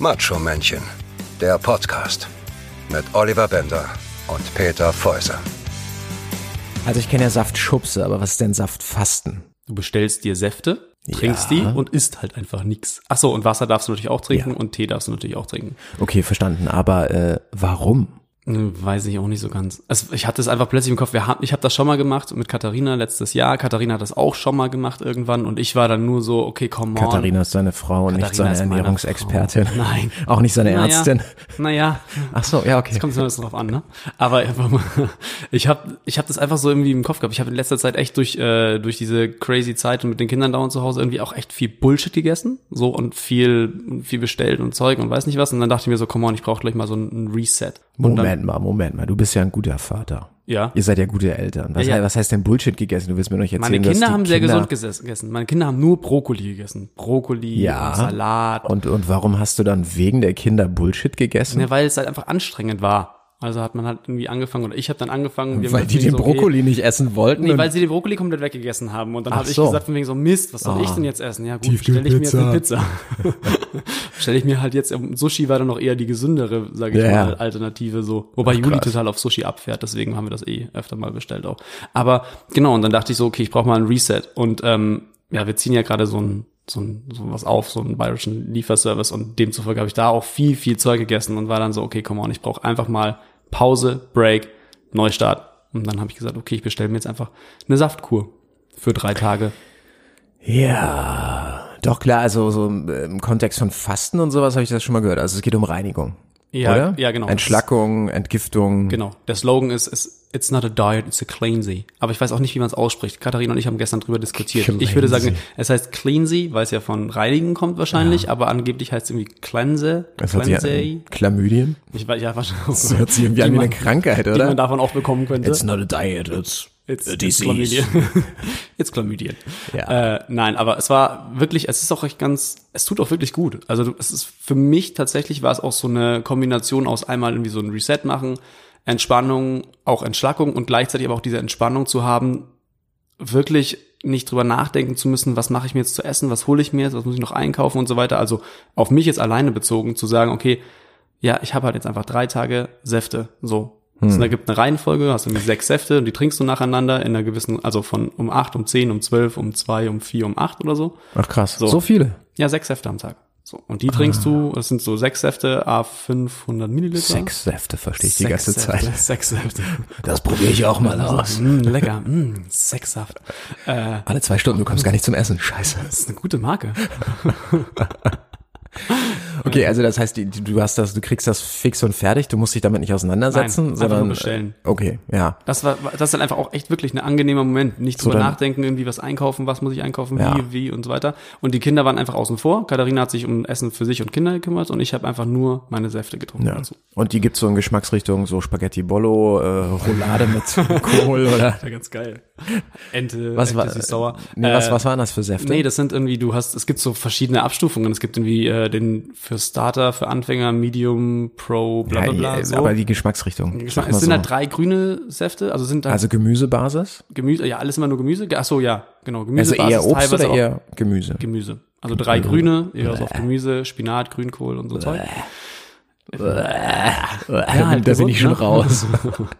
Macho Männchen, der Podcast mit Oliver Bender und Peter Fäuser. Also ich kenne ja Saftschubse, aber was ist denn Saftfasten? Du bestellst dir Säfte, trinkst Ja. die und isst halt einfach nix. Ach so, und Wasser darfst du natürlich auch trinken Ja. und Tee darfst du natürlich auch trinken. Okay, verstanden. Aber äh, warum? Hm, Weiß ich auch nicht so ganz. Also ich hatte es einfach plötzlich im Kopf. Wir haben, ich habe das schon mal gemacht mit Katharina letztes Jahr. Katharina hat das auch schon mal gemacht irgendwann und ich war dann nur so, okay, komm on. Katharina ist seine Frau und nicht seine Ernährungsexpertin. Nein. Auch nicht seine Naja. Ärztin. Naja, Ach so, ja, okay. Es kommt so ein bisschen drauf an, ne? Aber einfach mal, ich habe ich hab das einfach so irgendwie im Kopf gehabt. Ich habe in letzter Zeit echt durch, äh, durch diese crazy Zeit und mit den Kindern dauernd zu Hause irgendwie auch echt viel Bullshit gegessen. So und viel, viel bestellt und Zeug und weiß nicht was. Und dann dachte ich mir so, come on, ich brauche gleich mal so ein Reset. Und dann, Moment mal, Moment mal. Du bist ja ein guter Vater. Ja. Ihr seid ja gute Eltern. Was, Ja, ja. was heißt denn Bullshit gegessen? Du willst mir noch nicht erzählen, Meine dass Kinder die haben sehr Kinder- gesund gegessen. Meine Kinder haben nur Brokkoli gegessen. Brokkoli Ja. und Salat. Und, und warum hast du dann wegen der Kinder Bullshit gegessen? Ja, weil es halt einfach anstrengend war. Also hat man halt irgendwie angefangen, oder ich habe dann angefangen. weil die den so, okay, Brokkoli nicht essen wollten? Nee, weil sie den Brokkoli komplett weggegessen haben. Und dann Ach habe ich so. gesagt von wegen so, Mist, was soll Ah. ich denn jetzt essen? Ja gut, stelle ich mir jetzt eine Pizza. stelle ich mir halt jetzt, ähm, Sushi war dann noch eher die gesündere, sage ich Ja. mal, Alternative so. Wobei Juli krass. total auf Sushi abfährt, deswegen haben wir das eh öfter mal bestellt auch. Aber genau, und dann dachte ich so, okay, ich brauche mal ein Reset. Und ähm, ja, wir ziehen ja gerade so ein so, ein, so was auf, so einen bayerischen Lieferservice und demzufolge habe ich da auch viel, viel Zeug gegessen und war dann so, okay, come on, ich brauche einfach mal Pause, Break, Neustart. Und dann habe ich gesagt, okay, ich bestelle mir jetzt einfach eine Saftkur für drei Tage. Ja, doch klar, also so im Kontext von Fasten und sowas habe ich das schon mal gehört. Also es geht um Reinigung. Ja, oder? ja, genau. Entschlackung, Entgiftung. Genau. Der Slogan ist, ist It's not a diet, it's a cleansy. Aber ich weiß auch nicht, wie man es ausspricht. Katharina und ich haben gestern drüber diskutiert. Ich würde sagen, Cleansy. es heißt cleansy, weil es ja von reinigen kommt wahrscheinlich, aber angeblich heißt es irgendwie cleanse, Das cleansy. an. Chlamydien. Ich weiß ja wahrscheinlich. Das hört sich irgendwie an wie eine Krankheit, Die oder? man davon auch bekommen könnte. It's not a diet, it's, It's, it's. Chlamydien. it's Chlamydien. Ja. Äh, nein, aber es war wirklich, es ist auch echt ganz, es tut auch wirklich gut. Also es ist für mich tatsächlich war es auch so eine Kombination aus einmal irgendwie so ein Reset machen, Entspannung, auch Entschlackung und gleichzeitig aber auch diese Entspannung zu haben, wirklich nicht drüber nachdenken zu müssen, was mache ich mir jetzt zu essen, was hole ich mir jetzt, was muss ich noch einkaufen und so weiter. Also auf mich jetzt alleine bezogen zu sagen, okay, ja, ich habe halt jetzt einfach drei Tage Säfte, so. Es gibt eine Reihenfolge, hast irgendwie sechs Säfte und die trinkst du nacheinander in einer gewissen, also von um acht, um zehn, um zwölf, um zwei, um vier, um acht oder so. Ach krass, so, So. viele. Ja, sechs Säfte am Tag. So. Und die trinkst du, das sind so sechs Säfte, a 500 Milliliter. Sechs Säfte verstehe ich die ganze Säfte, Zeit. Sechs Säfte. Das probiere ich auch mal aus. Mm, lecker, mm, Sechssaft. Äh, Alle zwei Stunden, du kommst gar nicht zum Essen. Scheiße. das ist eine gute Marke. Okay, also das heißt, du hast das, du kriegst das fix und fertig, du musst dich damit nicht auseinandersetzen, Nein, sondern bestellen. äh, Okay, ja. Das war, das ist dann einfach auch echt wirklich ein angenehmer Moment. Nicht drüber dann- nachdenken, irgendwie was einkaufen, was muss ich einkaufen, Ja. wie, wie und so weiter. Und die Kinder waren einfach außen vor. Katharina hat sich um Essen für sich und Kinder gekümmert und ich habe einfach nur meine Säfte getrunken ja. dazu. Und die gibt's so in Geschmacksrichtung, so Spaghetti Bollo, äh, Roulade mit Kohl oder Ja, ganz geil. Ente, was war, Ente süß-sauer. nee, was, Äh, was waren das für Säfte? Nee, das sind irgendwie, du hast, es gibt so verschiedene Abstufungen. Es gibt irgendwie äh, den für Starter, für Anfänger, Medium, Pro, bla bla bla. ja, so. aber die Geschmacksrichtung. Geschmack, es sind so. halt drei grüne Säfte, also sind halt also Gemüsebasis? Gemüse, ja, alles immer nur Gemüse. Ach so, ja, genau, Also Gemüse. eher Obst oder eher Gemüse? Gemüse. Also drei grüne, eher so auf Gemüse, Spinat, Grünkohl und so Zeug. Ja, halt da bin ich schon ne? raus.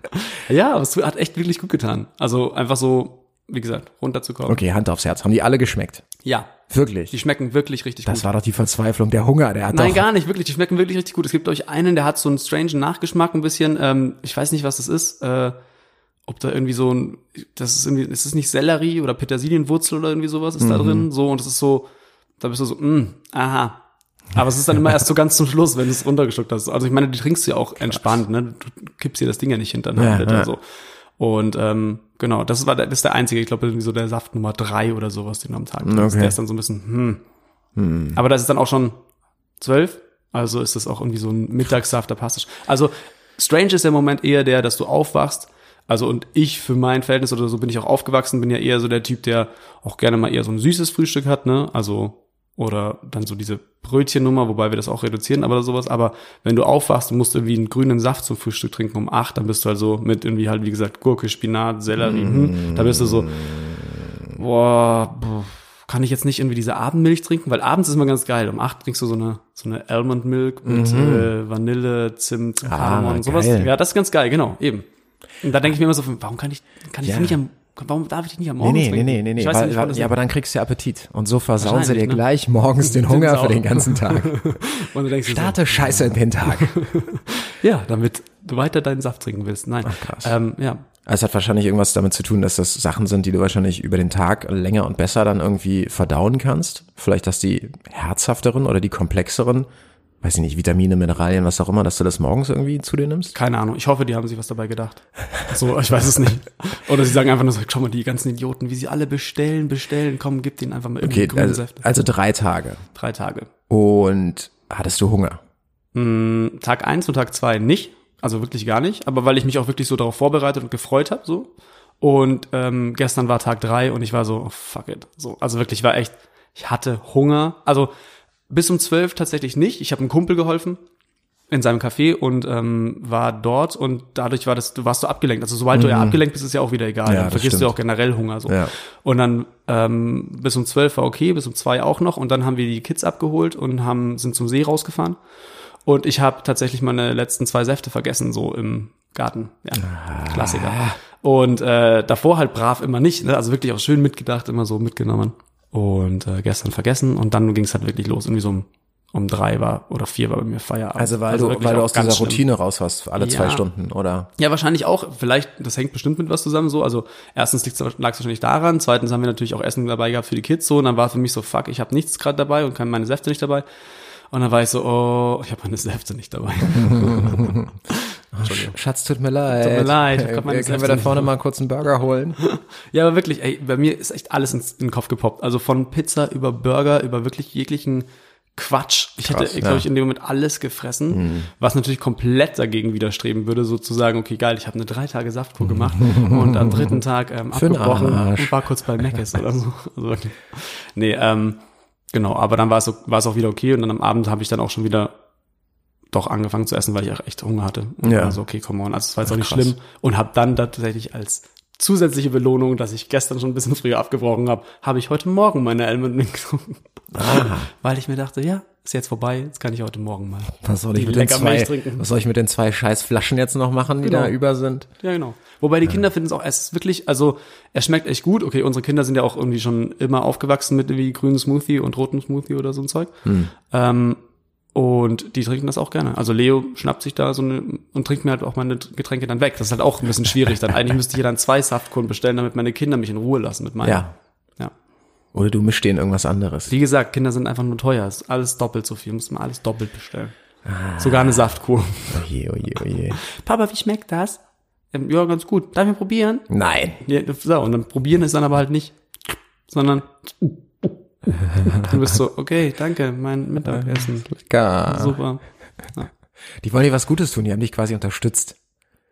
Ja, aber es hat echt wirklich gut getan. Also einfach so, wie gesagt, runterzukommen. Okay, Hand aufs Herz. Haben die alle geschmeckt? Ja, Wirklich? die schmecken wirklich richtig Das gut. war doch die Verzweiflung, der Hunger, der hat Nein, doch... gar nicht, wirklich. Die schmecken wirklich richtig gut. Es gibt euch einen, der hat so einen strangen Nachgeschmack ein bisschen. Ähm, ich weiß nicht, was das ist. Äh, ob da irgendwie so ein, das ist irgendwie, ist es nicht Sellerie oder Petersilienwurzel oder irgendwie sowas ist da Mhm. drin. So, und es ist so, da bist du so, mm, aha. Aber es ist dann immer erst so ganz zum Schluss, wenn du es runtergeschluckt hast. Also ich meine, die trinkst du ja auch entspannt, ne? Du kippst dir das Ding ja nicht hinter den Ja, ja. so. Und ähm, genau, das war der, das ist der einzige, ich glaube, irgendwie so der Saft Nummer drei oder sowas, den du am Tag trinkst. Okay. Der ist dann so ein bisschen, hm. Aber das ist dann auch schon zwölf. Also ist das auch irgendwie so ein Mittagssaft, da passt es. Also strange ist der Moment eher der, dass du aufwachst. Also und ich für mein Verhältnis oder so bin ich auch aufgewachsen, bin ja eher so der Typ, der auch gerne mal eher so ein süßes Frühstück hat, ne? Also oder dann so diese Brötchennummer, wobei wir das auch reduzieren, aber sowas. Aber wenn du aufwachst und musst irgendwie einen grünen Saft zum Frühstück trinken um acht, dann bist du halt so mit irgendwie halt, wie gesagt, Gurke, Spinat, Sellerie, hm, da bist du so, boah, pff, kann ich jetzt nicht irgendwie diese Abendmilch trinken, weil abends ist immer ganz geil. Um acht trinkst du so eine so eine Almond Milk mit äh, Vanille, Zimt, Kardamom, sowas. Mhm. Ah, geil. Ja, das ist ganz geil, genau, eben. Und da denke ich mir immer so, warum kann ich kann ich Ja. nicht am warum darf ich die nicht am Nee, Morgen nee, nee, trinken? nee, nee, nee. Weiß Weil, nicht, weil, ja, aber dann kriegst du ja Appetit. Und so versauen sie dir ne? gleich morgens den Hunger für den ganzen Tag. und dann denkst du so, Starte scheiße in den Tag. ja, damit du weiter deinen Saft trinken willst. Nein. krass. Ähm, ja, Es hat wahrscheinlich irgendwas damit zu tun, dass das Sachen sind, die du wahrscheinlich über den Tag länger und besser dann irgendwie verdauen kannst. Vielleicht, dass die herzhafteren oder die komplexeren, weiß ich nicht, Vitamine, Mineralien, was auch immer, dass du das morgens irgendwie zu dir nimmst. keine Ahnung. Ich hoffe, die haben sich was dabei gedacht. So, ich weiß es nicht. Oder sie sagen einfach nur so, schau mal, die ganzen Idioten, wie sie alle bestellen, bestellen, komm, gib denen einfach mal irgendwie Okay, also, also drei Tage. Drei Tage. Und hattest du Hunger? Mm, Tag eins und Tag zwei nicht. Also wirklich gar nicht. Aber weil ich mich auch wirklich so darauf vorbereitet und gefreut habe, so. Und ähm, gestern war Tag drei und ich war so, oh, fuck it. So, also wirklich war echt, ich hatte Hunger. Also bis um zwölf tatsächlich nicht. Ich habe einem Kumpel geholfen in seinem Café und ähm, war dort und dadurch war das, du warst so abgelenkt. Also sobald du ja abgelenkt bist, ist ja auch wieder egal. Mhm. Ja, dann vergisst du stimmt. ja auch generell Hunger. So. Ja. Und dann ähm, bis um zwölf war okay, bis um zwei auch noch. Und dann haben wir die Kids abgeholt und haben sind zum See rausgefahren. Und ich habe tatsächlich meine letzten zwei Säfte vergessen, so im Garten. Ja, Klassiker. Und äh, davor halt brav immer nicht. Ne? Also wirklich auch schön mitgedacht, immer so mitgenommen. Und äh, gestern vergessen. Und dann ging es halt wirklich los. Irgendwie so um, um drei war oder vier war bei mir Feierabend. Also weil du, wirklich weil du aus dieser schlimm. Routine raus warst, alle zwei Ja. Stunden, oder? Ja, wahrscheinlich auch. Vielleicht, das hängt bestimmt mit was zusammen so. Also erstens lag es wahrscheinlich daran. Zweitens haben wir natürlich auch Essen dabei gehabt für die Kids so. Und dann war für mich so, fuck, ich habe nichts gerade dabei und kann meine Säfte nicht dabei. Und dann war ich so, oh, ich habe meine Säfte nicht dabei. Schatz, tut mir leid. Tut mir leid, ich Äh, Können wir da vorne mal kurz einen Burger holen? Ja, aber wirklich, ey, bei mir ist echt alles in den Kopf gepoppt. Also von Pizza über Burger, über wirklich jeglichen Quatsch. Ich Krass, hätte, ja. glaube ich, in dem Moment alles gefressen, was natürlich komplett dagegen widerstreben würde, sozusagen, okay, geil, ich habe eine drei Tage Saftkur gemacht und am dritten Tag ähm, abgebrochen und war kurz bei Mc's oder so. Also wirklich. Nee, ähm, genau, aber dann war es, war es auch wieder okay und dann am Abend habe ich dann auch schon wieder doch angefangen zu essen, weil ich auch echt Hunger hatte. Und Ja. war so, okay, come on, also es war jetzt auch nicht krass. schlimm und habe dann tatsächlich als zusätzliche Belohnung, dass ich gestern schon ein bisschen früher abgebrochen habe, habe ich heute Morgen meine Almond getrunken. Weil ich mir dachte, ja, ist jetzt vorbei, jetzt kann ich heute Morgen mal. Was soll ich Die mit den zwei, was soll ich mit den zwei scheiß Flaschen jetzt noch machen, die Genau. da über sind? Ja, genau. Wobei die Kinder finden es auch, es ist wirklich, also es schmeckt echt gut. Okay, unsere Kinder sind ja auch irgendwie schon immer aufgewachsen mit irgendwie grünen Smoothie und roten Smoothie oder so ein Zeug. Hm. Ähm, und die trinken das auch gerne. Also Leo schnappt sich da so eine und trinkt mir halt auch meine Getränke dann weg. Das ist halt auch ein bisschen schwierig. Dann eigentlich müsste ich ja dann zwei Saftkuren bestellen, damit meine Kinder mich in Ruhe lassen mit meinen. Ja. ja. Oder du mischst denen irgendwas anderes. Wie gesagt, Kinder sind einfach nur teuer. Ist alles doppelt so viel. Muss man alles doppelt bestellen. Sogar eine Saftkur. Oje, oje, oje. Papa, wie schmeckt das? Ähm, Ja, ganz gut. Darf ich probieren? Nein. Ja, so, und dann probieren ist dann aber halt nicht, sondern du bist so, okay, danke, mein Mittagessen. Lecker. Super. Die wollen dir was Gutes tun, die haben dich quasi unterstützt.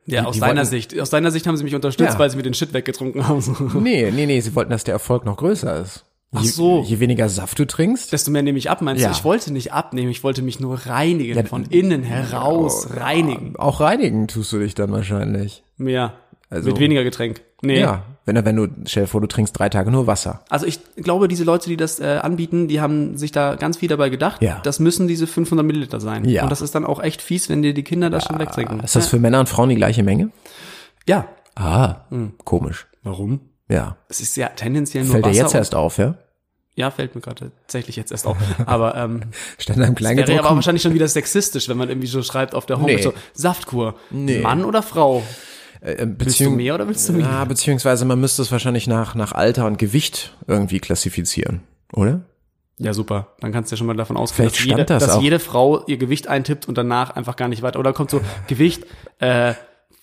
Ja, Die- aus die deiner wollten- Sicht. Aus deiner Sicht haben sie mich unterstützt, Ja. weil sie mir den Shit weggetrunken haben. Nee, nee, nee, sie wollten, dass der Erfolg noch größer ist. Ach so. Je weniger Saft du trinkst, Desto mehr nehme ich ab, meinst Ja. du? Ich wollte nicht abnehmen, ich wollte mich nur reinigen, Ja, von innen heraus reinigen. auch reinigen tust du dich dann wahrscheinlich. Mehr. Also- Mit weniger Getränk. Nee. Ja, wenn, du- wenn du, stell dir vor, du trinkst drei Tage nur Wasser. Also ich glaube, diese Leute, die das äh, anbieten, die haben sich da ganz viel dabei gedacht. Ja. Das müssen diese 500 Milliliter sein. Ja. Und das ist dann auch echt fies, wenn dir die Kinder das schon wegtrinken. Ist das für Männer und Frauen die gleiche Menge? ja. Ah, Hm. komisch. Warum? Ja. Es ist ja tendenziell nur Fällt dir Wasser. jetzt erst auf, ja? Ja, fällt mir gerade tatsächlich jetzt erst auf. Aber ähm, Stand da im wäre ja aber wahrscheinlich schon wieder sexistisch, wenn man irgendwie so schreibt auf der Homepage Nee. so, Saftkur. Nee. Mann oder Frau? Äh, Willst du mehr oder willst du mehr? Ja, beziehungsweise man müsste es wahrscheinlich nach, nach Alter und Gewicht irgendwie klassifizieren, oder? Ja, super. Dann kannst du ja schon mal davon ausgehen, Vielleicht dass, jede, das dass jede Frau ihr Gewicht eintippt und danach einfach gar nicht weiter. Oder kommt so Gewicht, äh,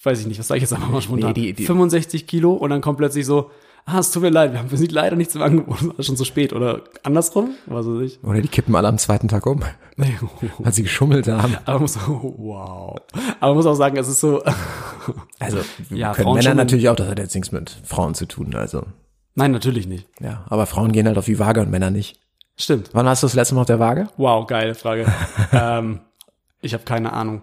weiß ich nicht, was sage ich jetzt einfach mal spontan? Nee, die- die- 65 Kilo und dann kommt plötzlich so, ah, es tut mir leid, wir haben für sie leider nichts im Angebot, es ist schon zu spät. Oder andersrum, weiß ich. Oder die kippen alle am zweiten Tag um, weil sie geschummelt haben. Aber man muss, wow. Aber man muss auch sagen, es ist so, Also Ja, können Frauen Männer natürlich auch, das hat jetzt nichts mit Frauen zu tun, also. nein, natürlich nicht. Ja, aber Frauen gehen halt auf die Waage und Männer nicht. Stimmt. Wann warst du das letzte Mal auf der Waage? Wow, geile Frage. ähm, ich habe keine Ahnung.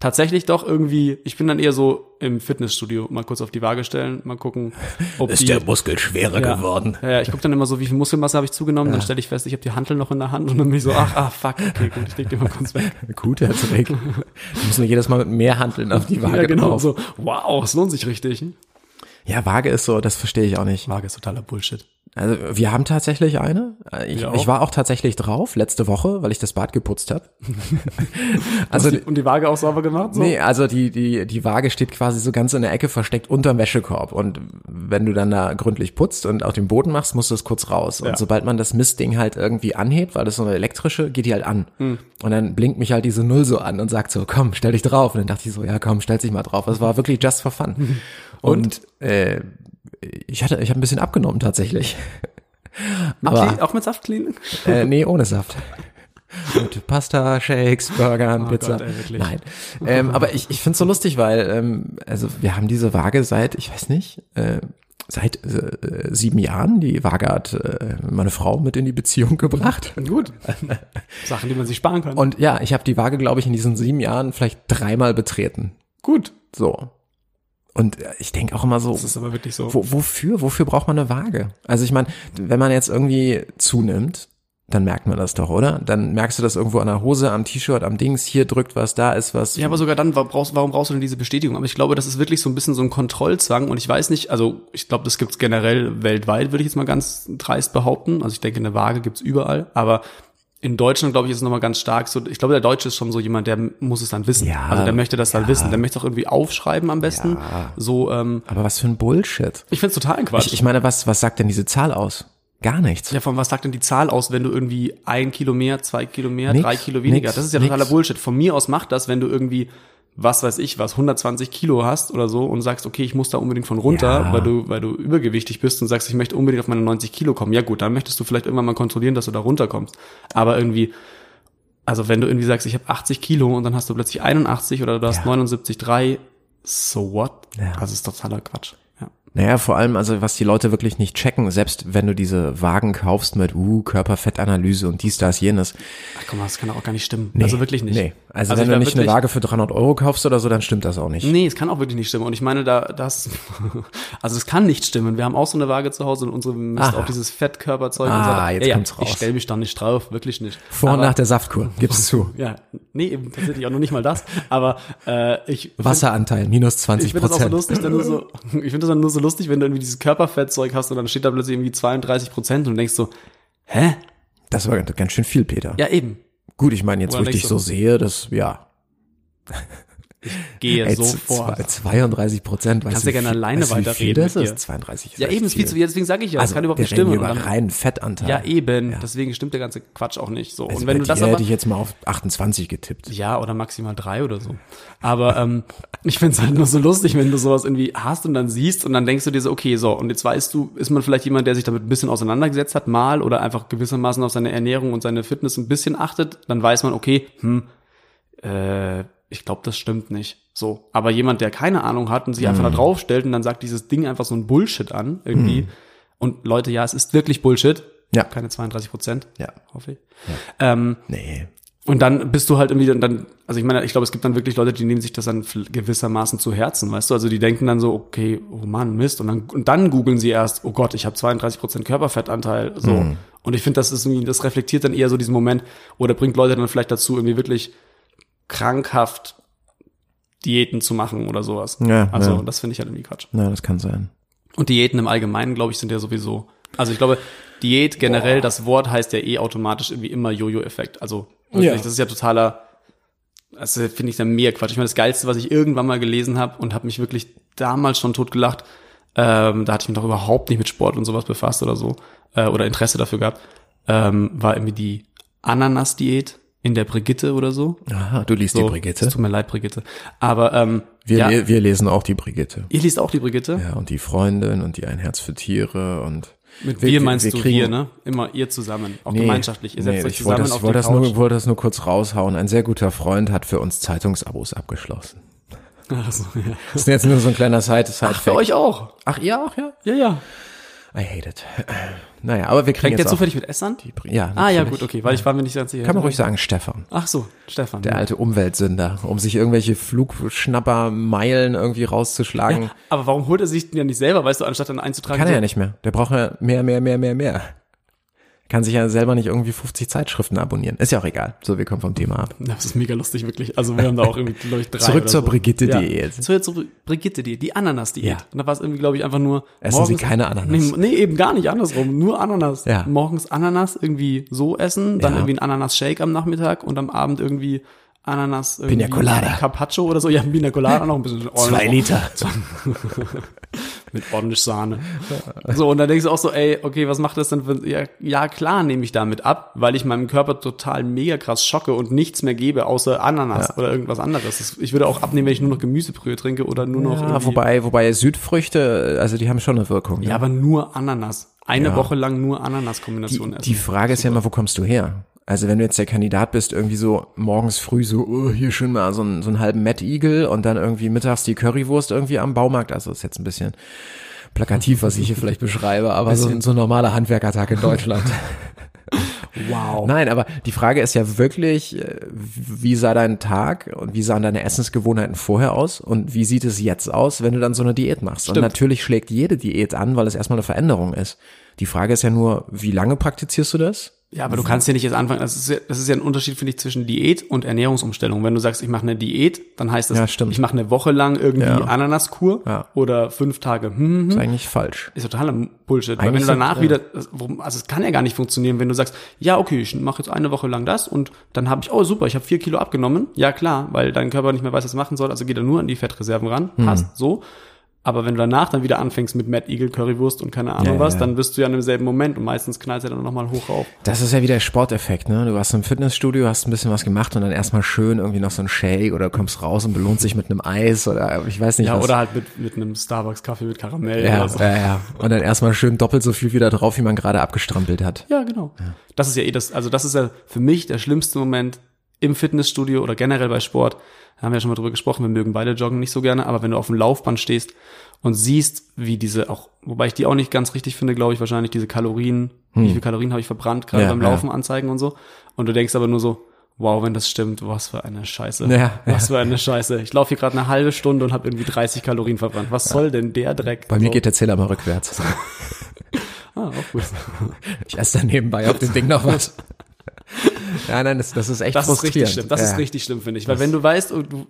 Tatsächlich doch irgendwie, ich bin dann eher so im Fitnessstudio, mal kurz auf die Waage stellen, mal gucken, ob Ist die, der Muskel schwerer ja, geworden? Ja, ja, ich gucke dann immer so, wie viel Muskelmasse habe ich zugenommen, dann stelle ich fest, ich habe die Hantel noch in der Hand und dann bin ich so, ach, ah, fuck, okay, gut, ich leg die mal kurz weg. Guter Trick. Musst nur jedes Mal mit mehr Handeln auf die Waage ja, genau, drauf. so, wow, es lohnt sich richtig. Ja, Waage ist so, das verstehe ich auch nicht. Waage ist totaler Bullshit. Also wir haben tatsächlich eine. Ich, Wir auch. ich war auch tatsächlich drauf letzte Woche, weil ich das Bad geputzt habe. also und, die, und die Waage auch sauber gemacht? So? nee, also die die die Waage steht quasi so ganz in der Ecke versteckt unterm Wäschekorb und wenn du dann da gründlich putzt und auch den Boden machst, musst du es kurz raus. Und Ja. sobald man das Mistding halt irgendwie anhebt, weil das so eine elektrische, geht die halt an. Hm. Und dann blinkt mich halt diese Null so an und sagt so, komm, stell dich drauf. Und dann dachte ich so, ja, komm, stell dich mal drauf. Das war wirklich just for fun. Und, äh, ich hatte, ich habe ein bisschen abgenommen tatsächlich. Aber Clean- auch mit Saftcleaning? äh, nee, ohne Saft. Mit Pasta, Shakes, Burgern, Pizza. Oh Gott, ey. Nein. Ähm, aber ich, ich finde es so lustig, weil ähm, also wir haben diese Waage seit, ich weiß nicht, äh, seit äh, sieben Jahren. Die Waage hat äh, meine Frau mit in die Beziehung gebracht. Gut. Sachen, die man sich sparen kann. Und ja, ich habe die Waage, glaube ich, in diesen sieben Jahren vielleicht dreimal betreten. gut. So. Und ich denke auch immer so, Das ist aber wirklich so. wo, wofür, wofür braucht man eine Waage? Also ich meine, wenn man jetzt irgendwie zunimmt, dann merkt man das doch, oder? Dann merkst du das irgendwo an der Hose, am T-Shirt, am Dings, hier drückt was, da ist was. Ja, aber sogar dann, warum brauchst, warum brauchst du denn diese Bestätigung? Aber ich glaube, das ist wirklich so ein bisschen so ein Kontrollzwang und ich weiß nicht, also ich glaube, das gibt's generell weltweit, würde ich jetzt mal ganz dreist behaupten. Also ich denke, eine Waage gibt's überall, aber in Deutschland, glaube ich, ist es nochmal ganz stark so. Ich glaube, der Deutsche ist schon so jemand, der muss es dann wissen. Ja, also der möchte das dann ja. wissen. Der möchte auch irgendwie aufschreiben am besten. Ja. So, ähm, aber was für ein Bullshit. ich find's total Quatsch. Ich, ich meine, was, was sagt denn diese Zahl aus? Gar nichts. Ja, von was sagt denn die Zahl aus, wenn du irgendwie ein Kilo mehr, zwei Kilo mehr, Nix, drei Kilo weniger? nix, das ist ja nix. totaler Bullshit. Von mir aus macht das, wenn du irgendwie, was weiß ich was, 120 Kilo hast oder so und sagst, okay, ich muss da unbedingt von runter, Ja. weil du, weil du übergewichtig bist und sagst, ich möchte unbedingt auf meine 90 Kilo kommen. Ja gut, dann möchtest du vielleicht irgendwann mal kontrollieren, dass du da runterkommst. Aber irgendwie, also wenn du irgendwie sagst, ich habe 80 Kilo und dann hast du plötzlich 81 oder du hast Ja. 79,3, so what? Ja. Das ist totaler Quatsch. Ja. Naja, vor allem, also was die Leute wirklich nicht checken, selbst wenn du diese Wagen kaufst mit, uh, Körperfettanalyse und dies, das, jenes. Ach komm mal, das kann doch auch gar nicht stimmen. Nee, also wirklich nicht. Nee. Also, Also wenn ich du nicht eine wirklich- Waage für 300 Euro kaufst oder so, dann stimmt das auch nicht. Nee, es kann auch wirklich nicht stimmen. Und ich meine, da das, also es kann nicht stimmen. Wir haben auch so eine Waage zu Hause und unsere misst Aha. auch dieses Fettkörperzeug und Ah, so. jetzt kommt's raus. Ich stelle mich da nicht drauf, wirklich nicht. Vor und Aber- nach der Saftkur, gib's zu. Ja, nee, eben tatsächlich auch noch nicht mal das. Aber äh, ich Wasseranteil, minus ich 20 finde das auch so Prozent. lustig, dann nur so, ich finde das dann nur so lustig, wenn du irgendwie dieses Körperfettzeug hast und dann steht da plötzlich irgendwie 32 Prozent und denkst so, hä? Das war ganz schön viel, Peter. Ja, eben. Gut, ich meine, jetzt Oder wo ich dich so sehe, das, ja. Gehe Ey, so z- vor. zwei- 32 Prozent. Kannst du, ja gerne alleine weißt weiterreden das ist? dir. 32 ist Ja, eben ist viel zu viel, deswegen sage ich ja, das Also, kann überhaupt nicht stimmen. über reinen Fettanteil. Ja, eben. Deswegen stimmt der ganze Quatsch auch nicht so. Also und wenn du das aber, hätte ich jetzt mal auf 28 getippt. ja, oder maximal drei oder so. Aber ähm, ich find's halt nur so lustig, wenn du sowas irgendwie hast und dann siehst und dann denkst du dir so, okay, so, und jetzt weißt du, ist man vielleicht jemand, der sich damit ein bisschen auseinandergesetzt hat, mal oder einfach gewissermaßen auf seine Ernährung und seine Fitness ein bisschen achtet, dann weiß man, okay, hm, äh, ich glaube, das stimmt nicht. So. Aber jemand, der keine Ahnung hat und sich einfach da draufstellt und dann sagt dieses Ding einfach so ein Bullshit an, irgendwie. Und Leute, ja, es ist wirklich Bullshit. Ja. Keine 32 Prozent. Ja. Hoffe ich. Ähm, Nee. und dann bist du halt irgendwie dann- dann, also ich meine, ich glaube, es gibt dann wirklich Leute, die nehmen sich das dann gewissermaßen zu Herzen, weißt du? Also die denken dann so, okay, oh Mann, Mist. Und dann, und dann googeln sie erst, oh Gott, ich habe 32 Prozent Körperfettanteil. So. Und ich finde, das ist irgendwie, das reflektiert dann eher so diesen Moment oder bringt Leute dann vielleicht dazu, irgendwie wirklich krankhaft Diäten zu machen oder sowas. Ja, also ja. das finde ich halt irgendwie Quatsch. Na, das kann sein. Und Diäten im Allgemeinen, glaube ich, sind ja sowieso. Also ich glaube, Diät generell, das Wort heißt ja eh automatisch irgendwie immer Jojo-Effekt. Also wirklich, Ja. das ist ja totaler, das finde ich dann mehr Quatsch. Ich meine, das Geilste, was ich irgendwann mal gelesen habe und habe mich wirklich damals schon totgelacht, ähm, da hatte ich mich doch überhaupt nicht mit Sport und sowas befasst oder so, äh, oder Interesse dafür gehabt, ähm, war irgendwie die Ananas-Diät in der Brigitte oder so. Aha, du liest so die Brigitte. Es tut mir leid, Brigitte. Aber ähm, Wir, ja, le wir lesen auch die Brigitte. ihr liest auch die Brigitte? Ja, und die Freundin und die Ein Herz für Tiere und Mit Wir- wir, meinst wir du kriegen- wir, ne? Immer ihr zusammen, auch Nee, gemeinschaftlich. Ihr setzt nee, euch ich wollte zusammen das, auf wollte das, nur, wollte das nur kurz raushauen. Ein sehr guter Freund hat für uns Zeitungsabos abgeschlossen. Ach so, ja. Das ist jetzt nur so ein kleiner Side, Side Ach, für euch auch. Ach, ihr auch, ja? Ja, ja. I hate it. Naja, aber wir kriegen der jetzt auch, zufällig mit Essand? ja, Ah ja, natürlich. gut, okay, weil ich war mir nicht ganz sicher. Kann man ruhig sagen, Stefan. Ach so, Stefan. Der alte Umweltsünder, um sich irgendwelche Flugschnappermeilen irgendwie rauszuschlagen. Aber warum holt er sich den ja nicht selber, weißt du, anstatt dann einzutragen? Kann er so, ja nicht mehr. Der braucht ja mehr, mehr, mehr, mehr, mehr. Kann sich ja selber nicht irgendwie 50 Zeitschriften abonnieren. Ist ja auch egal. So, wir kommen vom Thema ab. Das ist mega lustig, wirklich. Also wir haben da auch irgendwie, glaube ich, drei Zurück zur so. Brigitte-Diät. Ja. Zurück zur Brigitte-Diät, die Ananas-Diät. Ja. Und da war es irgendwie, glaube ich, einfach nur Essen Sie keine Ananas. Nee, nee, eben gar nicht andersrum. Nur Ananas. Ja. Morgens Ananas irgendwie so essen, dann Ja. irgendwie ein Ananas-Shake am Nachmittag und am Abend irgendwie Ananas Pina Colada. Carpaccio oder so. Ja, Pina Colada noch ein bisschen. Zwei Liter. mit ordentlich Sahne. So, und dann denkst du auch so, ey, okay, was macht das denn für, ja, ja klar nehme ich damit ab, weil ich meinem Körper total mega krass schocke und nichts mehr gebe, außer Ananas oder irgendwas anderes. Ich würde auch abnehmen, wenn ich nur noch Gemüsebrühe trinke oder nur noch Ja, wobei, wobei Südfrüchte, also die haben schon eine Wirkung. ja, ne? aber nur Ananas. Eine Ja. Woche lang nur Ananas-Kombination essen. die Frage ist ja immer, wo kommst du her? Also wenn du jetzt der Kandidat bist, irgendwie so morgens früh so, oh, hier schön mal so, einen so einen halben Mad Eagle und dann irgendwie mittags die Currywurst irgendwie am Baumarkt, also ist jetzt ein bisschen plakativ, was ich hier vielleicht beschreibe, aber so, ein- so ein normaler Handwerkertag in Deutschland. wow. Nein, aber die Frage ist ja wirklich, äh, wie sah dein Tag und wie sahen deine Essensgewohnheiten vorher aus und wie sieht es jetzt aus, wenn du dann so eine Diät machst? Und Stimmt. natürlich schlägt jede Diät an, weil es erstmal eine Veränderung ist. Die Frage ist ja nur, wie lange praktizierst du das? Ja, aber du kannst ja nicht jetzt anfangen. Das ist ja, das ist ja ein Unterschied, finde ich, zwischen Diät und Ernährungsumstellung. Wenn du sagst, ich mache eine Diät, dann heißt das, Ja, ich mache eine Woche lang irgendwie Ja. Ananaskur Ja. oder fünf Tage. Hm, hm, Ist hm. eigentlich falsch. Ist totaler Bullshit. Weil wenn Eigentlich du danach ja. wieder, also es kann ja gar nicht funktionieren, wenn du sagst, ja, okay, ich mache jetzt eine Woche lang das und dann habe ich, oh super, ich habe vier Kilo abgenommen. Ja klar, weil dein Körper nicht mehr weiß, was er machen soll, also geht er nur an die Fettreserven ran. Hm. Passt so. Aber wenn du danach dann wieder anfängst mit Mad Eagle, Currywurst und keine Ahnung Ja, was, ja. dann bist du ja in demselben Moment und meistens knallt er dann nochmal hoch auf. Das ist ja wieder der Sporteffekt, ne? Du warst im Fitnessstudio, hast ein bisschen was gemacht und dann erstmal schön irgendwie noch so ein Shake oder kommst raus und belohnt sich mit einem Eis oder ich weiß nicht Ja, was. oder halt mit, mit einem Starbucks-Kaffee mit Karamell ja, oder so. ja, ja. Und dann erstmal schön doppelt so viel wieder drauf, wie man gerade abgestrampelt hat. Ja, genau. Das ist ja eh das, also das ist ja für mich der schlimmste Moment im Fitnessstudio oder generell bei Sport. Da haben wir ja schon mal drüber gesprochen, wir mögen beide Joggen nicht so gerne, aber wenn du auf dem Laufband stehst und siehst, wie diese auch, wobei ich die auch nicht ganz richtig finde, glaube ich, wahrscheinlich diese Kalorien, wie viele Kalorien habe ich verbrannt, gerade Hm. Ja, beim ja. Laufen anzeigen und so. Und du denkst aber nur so, wow, wenn das stimmt, was für eine Scheiße. Ja, was für eine Scheiße. Ich laufe hier gerade eine halbe Stunde und habe irgendwie 30 Kalorien verbrannt. Was soll denn der Dreck? Bei mir So. geht der Zähler mal rückwärts. ah, auch gut. Ich esse dann nebenbei auf dem Ding noch was. Ja, nein, das, das ist echt Das ist frustrierend. richtig schlimm. Das ja. ist richtig schlimm, finde ich. Weil wenn du weißt, oh, du,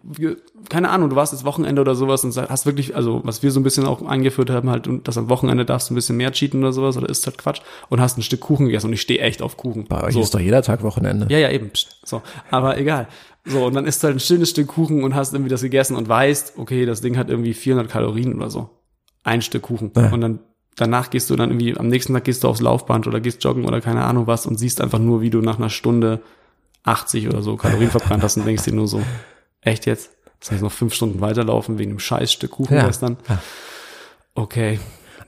keine Ahnung, du warst jetzt Wochenende oder sowas und hast wirklich, also was wir so ein bisschen auch eingeführt haben, halt, und das am Wochenende darfst du ein bisschen mehr cheaten oder sowas oder ist halt Quatsch und hast ein Stück Kuchen gegessen und ich stehe echt auf Kuchen. Bei euch so. ist doch jeder Tag Wochenende. Ja, ja, eben. So. Aber egal. So, und dann isst du halt ein schönes Stück Kuchen und hast irgendwie das gegessen und weißt, okay, das Ding hat irgendwie 400 Kalorien oder so. Ein Stück Kuchen. Ja. Und dann, danach gehst du dann irgendwie, am nächsten Tag gehst du aufs Laufband oder gehst joggen oder keine Ahnung was und siehst einfach nur, wie du nach einer Stunde 80 oder so Kalorien verbrannt hast und denkst dir nur so, echt jetzt? Das heißt noch fünf Stunden weiterlaufen wegen einem scheiß Stück Kuchen Ja. gestern. Okay.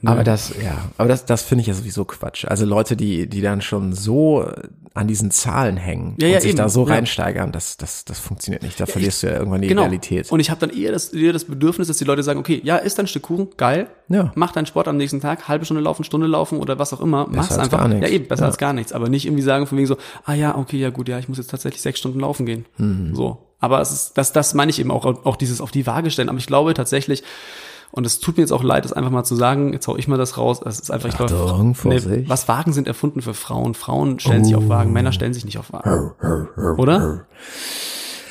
Aber das, ja, aber das, das finde ich ja sowieso Quatsch. Also Leute, die, die dann schon so an diesen Zahlen hängen Ja, und ja, sich eben. da so Ja. reinsteigern, das, das, das funktioniert nicht. Da verlierst du ja irgendwann die Genau. Realität. Und ich habe dann eher das, eher das Bedürfnis, dass die Leute sagen, okay, ja, isst ein Stück Kuchen, geil. Ja. Mach deinen Sport am nächsten Tag, halbe Stunde laufen, Stunde laufen oder was auch immer. Mach's als einfach. gar nichts. Ja, eben, besser Ja. als gar nichts. Aber nicht irgendwie sagen von wegen so, ah ja, okay, ja gut, ja, ich muss jetzt tatsächlich sechs Stunden laufen gehen. Mhm. So. Aber es ist, das, das meine ich eben auch, auch dieses auf die Waage stellen. Aber ich glaube tatsächlich, und es tut mir jetzt auch leid, das einfach mal zu sagen, jetzt hau ich mal das raus, es ist einfach, ich glaube, Vorsicht. was Wagen sind erfunden für Frauen. Frauen stellen sich auf Wagen, Männer stellen sich nicht auf Wagen. Oder?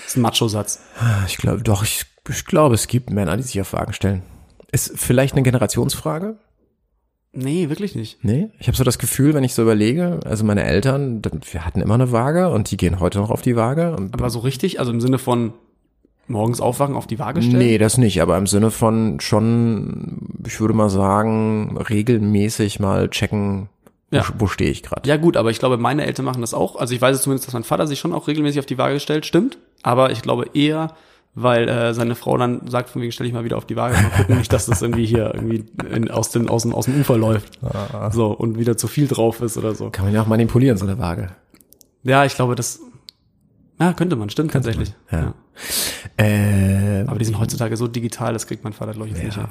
Das ist ein Macho-Satz. Ich glaube, doch, ich, ich glaube, es gibt Männer, die sich auf Wagen stellen. Ist vielleicht eine Generationsfrage? Nee, wirklich nicht. Nee, ich habe so das Gefühl, wenn ich so überlege, also meine Eltern, wir hatten immer eine Waage und die gehen heute noch auf die Waage. Aber so richtig, also im Sinne von morgens aufwachen, auf die Waage stellen? Nee, das nicht, aber im Sinne von schon, ich würde mal sagen, regelmäßig mal checken, wo, Ja. wo stehe ich gerade. Ja gut, aber ich glaube, meine Eltern machen das auch. Also ich weiß es zumindest, dass mein Vater sich schon auch regelmäßig auf die Waage stellt, stimmt. Aber ich glaube eher, weil äh, seine Frau dann sagt, von wegen stell dich mal wieder auf die Waage, mal gucken nicht, dass das irgendwie hier irgendwie in, aus, dem, aus, dem, aus dem Ufer läuft. So, und wieder zu viel drauf ist oder so. Kann man ja auch manipulieren, so eine Waage. Ja, ich glaube, das ja, könnte man, stimmt tatsächlich. man, ja. ja. Äh, Aber die sind heutzutage so digital, das kriegt mein Vater, glaube ich, jetzt nicht hin.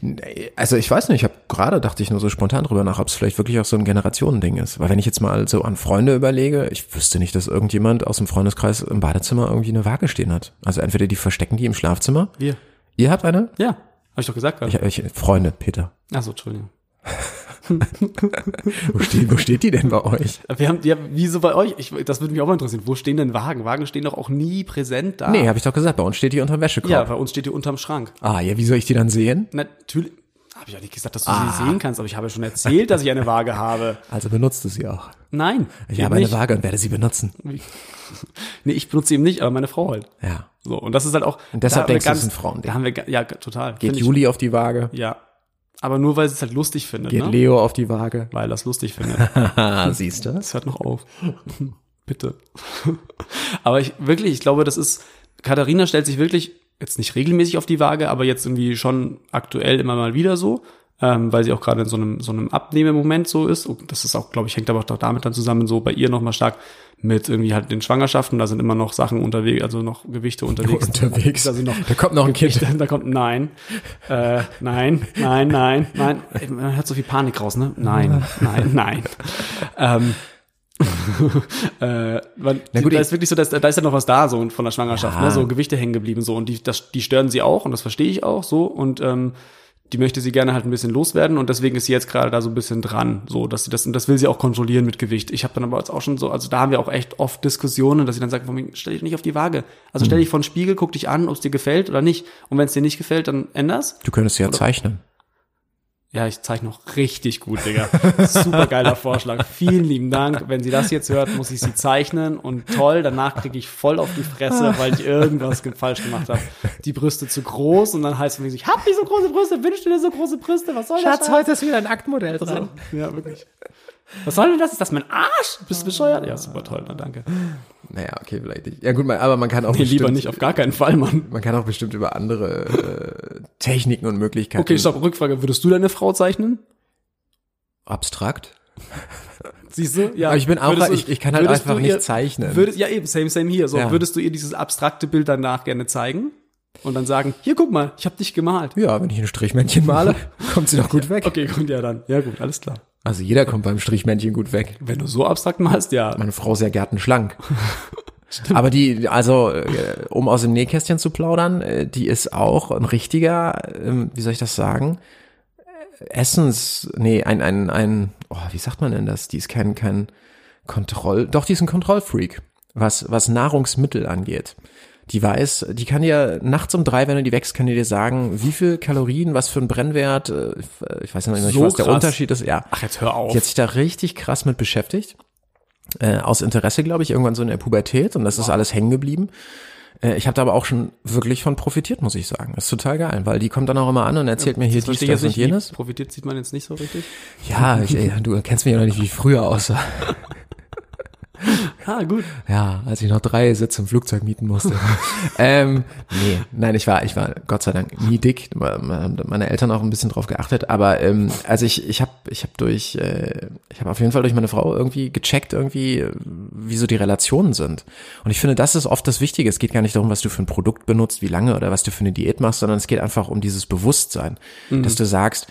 Nee, Also ich weiß nicht, ich habe gerade dachte ich nur so spontan drüber nach, ob es vielleicht wirklich auch so ein Generationending ist. Weil wenn ich jetzt mal so an Freunde überlege, ich wüsste nicht, dass irgendjemand aus dem Freundeskreis im Badezimmer irgendwie eine Waage stehen hat. Also entweder die verstecken die im Schlafzimmer. Wir. Ihr habt eine? Ja, habe ich doch gesagt gerade. Ich, ich, Freunde, Peter. Achso, Entschuldigung. Wo steht, wo steht die denn bei euch? Wir haben, ja, wieso bei euch? Ich, das würde mich auch mal interessieren. Wo stehen denn Wagen? Wagen stehen doch auch nie präsent da. Nee, habe ich doch gesagt, bei uns steht die unterm Wäschekorb. Ja, bei uns steht die unterm Schrank. Ah, ja, wie soll ich die dann sehen? Natürlich. Habe ich ja nicht gesagt, dass du Ah. sie sehen kannst, aber ich habe ja schon erzählt, dass ich eine Waage habe. Also benutzt du sie auch. Nein. Ich habe eine nicht. Waage und werde sie benutzen. Nee, ich benutze eben nicht, aber meine Frau halt. Ja. So, und das ist halt auch. Und deshalb denkst du, das ist ein Frauending. Da haben wir, ja, total. Geht Find ich- Juli auf die Waage? Ja. Aber nur, weil sie es halt lustig findet, Geht ne? Leo auf die Waage? Weil er es lustig findet. Siehst du? Das hört noch auf. Bitte. aber ich, wirklich, ich glaube, das ist, Katharina stellt sich wirklich jetzt nicht regelmäßig auf die Waage, aber jetzt irgendwie schon aktuell immer mal wieder so, ähm, weil sie auch gerade in so einem, so einem Abnehmemoment so ist. Und das ist auch, glaube ich, hängt aber auch damit dann zusammen, so bei ihr nochmal stark mit irgendwie halt den Schwangerschaften, da sind immer noch Sachen unterwegs, also noch Gewichte unterwegs. Unterwegs. Also noch Da kommt noch ein Kind. da kommt nein, äh, nein, nein, nein, nein. Man hört so viel Panik raus, ne? Nein, nein, nein. ähm, äh, man, gut, da ist wirklich so, dass, da ist ja noch was da so von der Schwangerschaft, Ja. ne? so Gewichte hängen geblieben so und die, das, die stören sie auch und das verstehe ich auch so und ähm, die möchte sie gerne halt ein bisschen loswerden und deswegen ist sie jetzt gerade da so ein bisschen dran, so dass sie das und das will sie auch kontrollieren mit Gewicht. Ich habe dann aber jetzt auch schon so, also da haben wir auch echt oft Diskussionen, dass sie dann sagt, stell dich nicht auf die Waage. Also Mhm. stell dich vor den Spiegel, guck dich an, ob es dir gefällt oder nicht. Und wenn es dir nicht gefällt, dann änder's. Du könntest ja zeichnen. Ja, ich zeichne noch richtig gut, Digga. Super geiler Vorschlag. Vielen lieben Dank. Wenn sie das jetzt hört, muss ich sie zeichnen und toll, danach kriege ich voll auf die Fresse, weil ich irgendwas ge- falsch gemacht habe. Die Brüste zu groß und dann heißt es, ich hab nicht so große Brüste, wünsch dir so große Brüste, was soll das? Schatz, ist wieder ein Aktmodell so. Ja, wirklich. Was soll denn das? Ist das mein Arsch? Bist du bescheuert? Ja, super toll, na danke. Naja, okay, vielleicht nicht. Ja gut, man- aber man kann auch Nee, bestimmt, lieber nicht, auf gar keinen Fall, Mann. man kann auch bestimmt über andere äh, Techniken und Möglichkeiten. Okay, stopp, Rückfrage. Würdest du deine Frau zeichnen? Abstrakt? Siehst du? Ja. Aber ich bin auch, du- ich, ich kann halt einfach nicht ihr- zeichnen. Würdest, ja, eben, same, same hier. So, Ja. würdest du ihr dieses abstrakte Bild danach gerne zeigen? Und dann sagen, hier, guck mal, ich habe dich gemalt. ja, wenn ich ein Strichmännchen male, kommt sie doch gut weg. Okay, gut, ja dann. Ja gut, alles klar. Also jeder kommt beim Strichmännchen gut weg. Wenn du so abstrakt malst, ja. Meine Frau ist ja gärtenschlank. Aber die, also äh, um aus dem Nähkästchen zu plaudern, äh, die ist auch ein richtiger, ähm, wie soll ich das sagen? Äh, Essens, nee, ein, ein, ein, oh, wie sagt man denn das? Die ist kein, kein Kontroll, doch, die ist ein Kontrollfreak, was, was Nahrungsmittel angeht. Die weiß, die kann dir nachts um drei, wenn du die wächst, kann die dir sagen, wie viel Kalorien, was für ein Brennwert, äh, ich weiß nicht, So was der krass. Unterschied ist, ja. Ach, jetzt hör auf. Die hat sich da richtig krass mit beschäftigt. Äh, aus Interesse, glaube ich, irgendwann so in der Pubertät und das ist alles hängen geblieben. Äh, ich habe da aber auch schon wirklich von profitiert, muss ich sagen. Das ist total geil, weil die kommt dann auch immer an und erzählt mir hier dies, das und jenes. profitiert sieht man jetzt nicht so richtig. Ja, ich, ey, du kennst mich ja noch nicht, wie ich früher aussah. Ah, gut. Ja, als ich noch drei Sitze im Flugzeug mieten musste. ähm, nee, nein, ich war, ich war Gott sei Dank nie dick. Meine Eltern auch ein bisschen drauf geachtet. Aber ähm, also ich, ich habe, ich habe durch, äh, ich habe auf jeden Fall durch meine Frau irgendwie gecheckt, irgendwie, wie so die Relationen sind. Und ich finde, das ist oft das Wichtige. Es geht gar nicht darum, was du für ein Produkt benutzt, wie lange oder was du für eine Diät machst, sondern es geht einfach um dieses Bewusstsein, dass du sagst,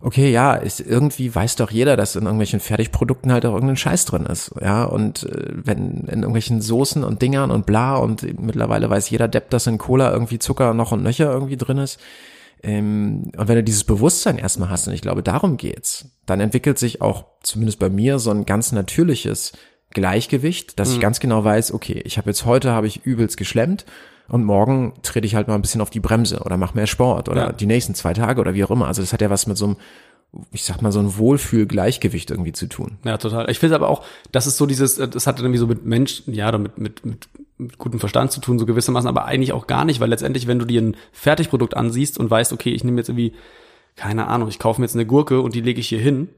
okay, ja, ist, irgendwie weiß doch jeder, dass in irgendwelchen Fertigprodukten halt auch irgendein Scheiß drin ist, ja, und äh, wenn in irgendwelchen Soßen und Dingern und bla und mittlerweile weiß jeder Depp, dass in Cola irgendwie Zucker noch und nöcher irgendwie drin ist, ähm, und wenn du dieses Bewusstsein erstmal hast, und ich glaube, darum geht's, dann entwickelt sich auch, zumindest bei mir, so ein ganz natürliches Gleichgewicht, dass ich ganz genau weiß, okay, ich habe jetzt heute habe ich übelst geschlemmt und morgen trete ich halt mal ein bisschen auf die Bremse oder mache mehr Sport oder Ja. die nächsten zwei Tage oder wie auch immer. Also das hat ja was mit so einem, ich sag mal, so ein Wohlfühl-Gleichgewicht irgendwie zu tun. Ja, total. Ich finde aber auch, das ist so dieses, äh, das hat irgendwie so mit Menschen, ja, oder mit, mit, mit, mit gutem Verstand zu tun, so gewissermaßen, aber eigentlich auch gar nicht, weil letztendlich, wenn du dir ein Fertigprodukt ansiehst und weißt, okay, ich nehme jetzt irgendwie, keine Ahnung, ich kaufe mir jetzt eine Gurke und die lege ich hier hin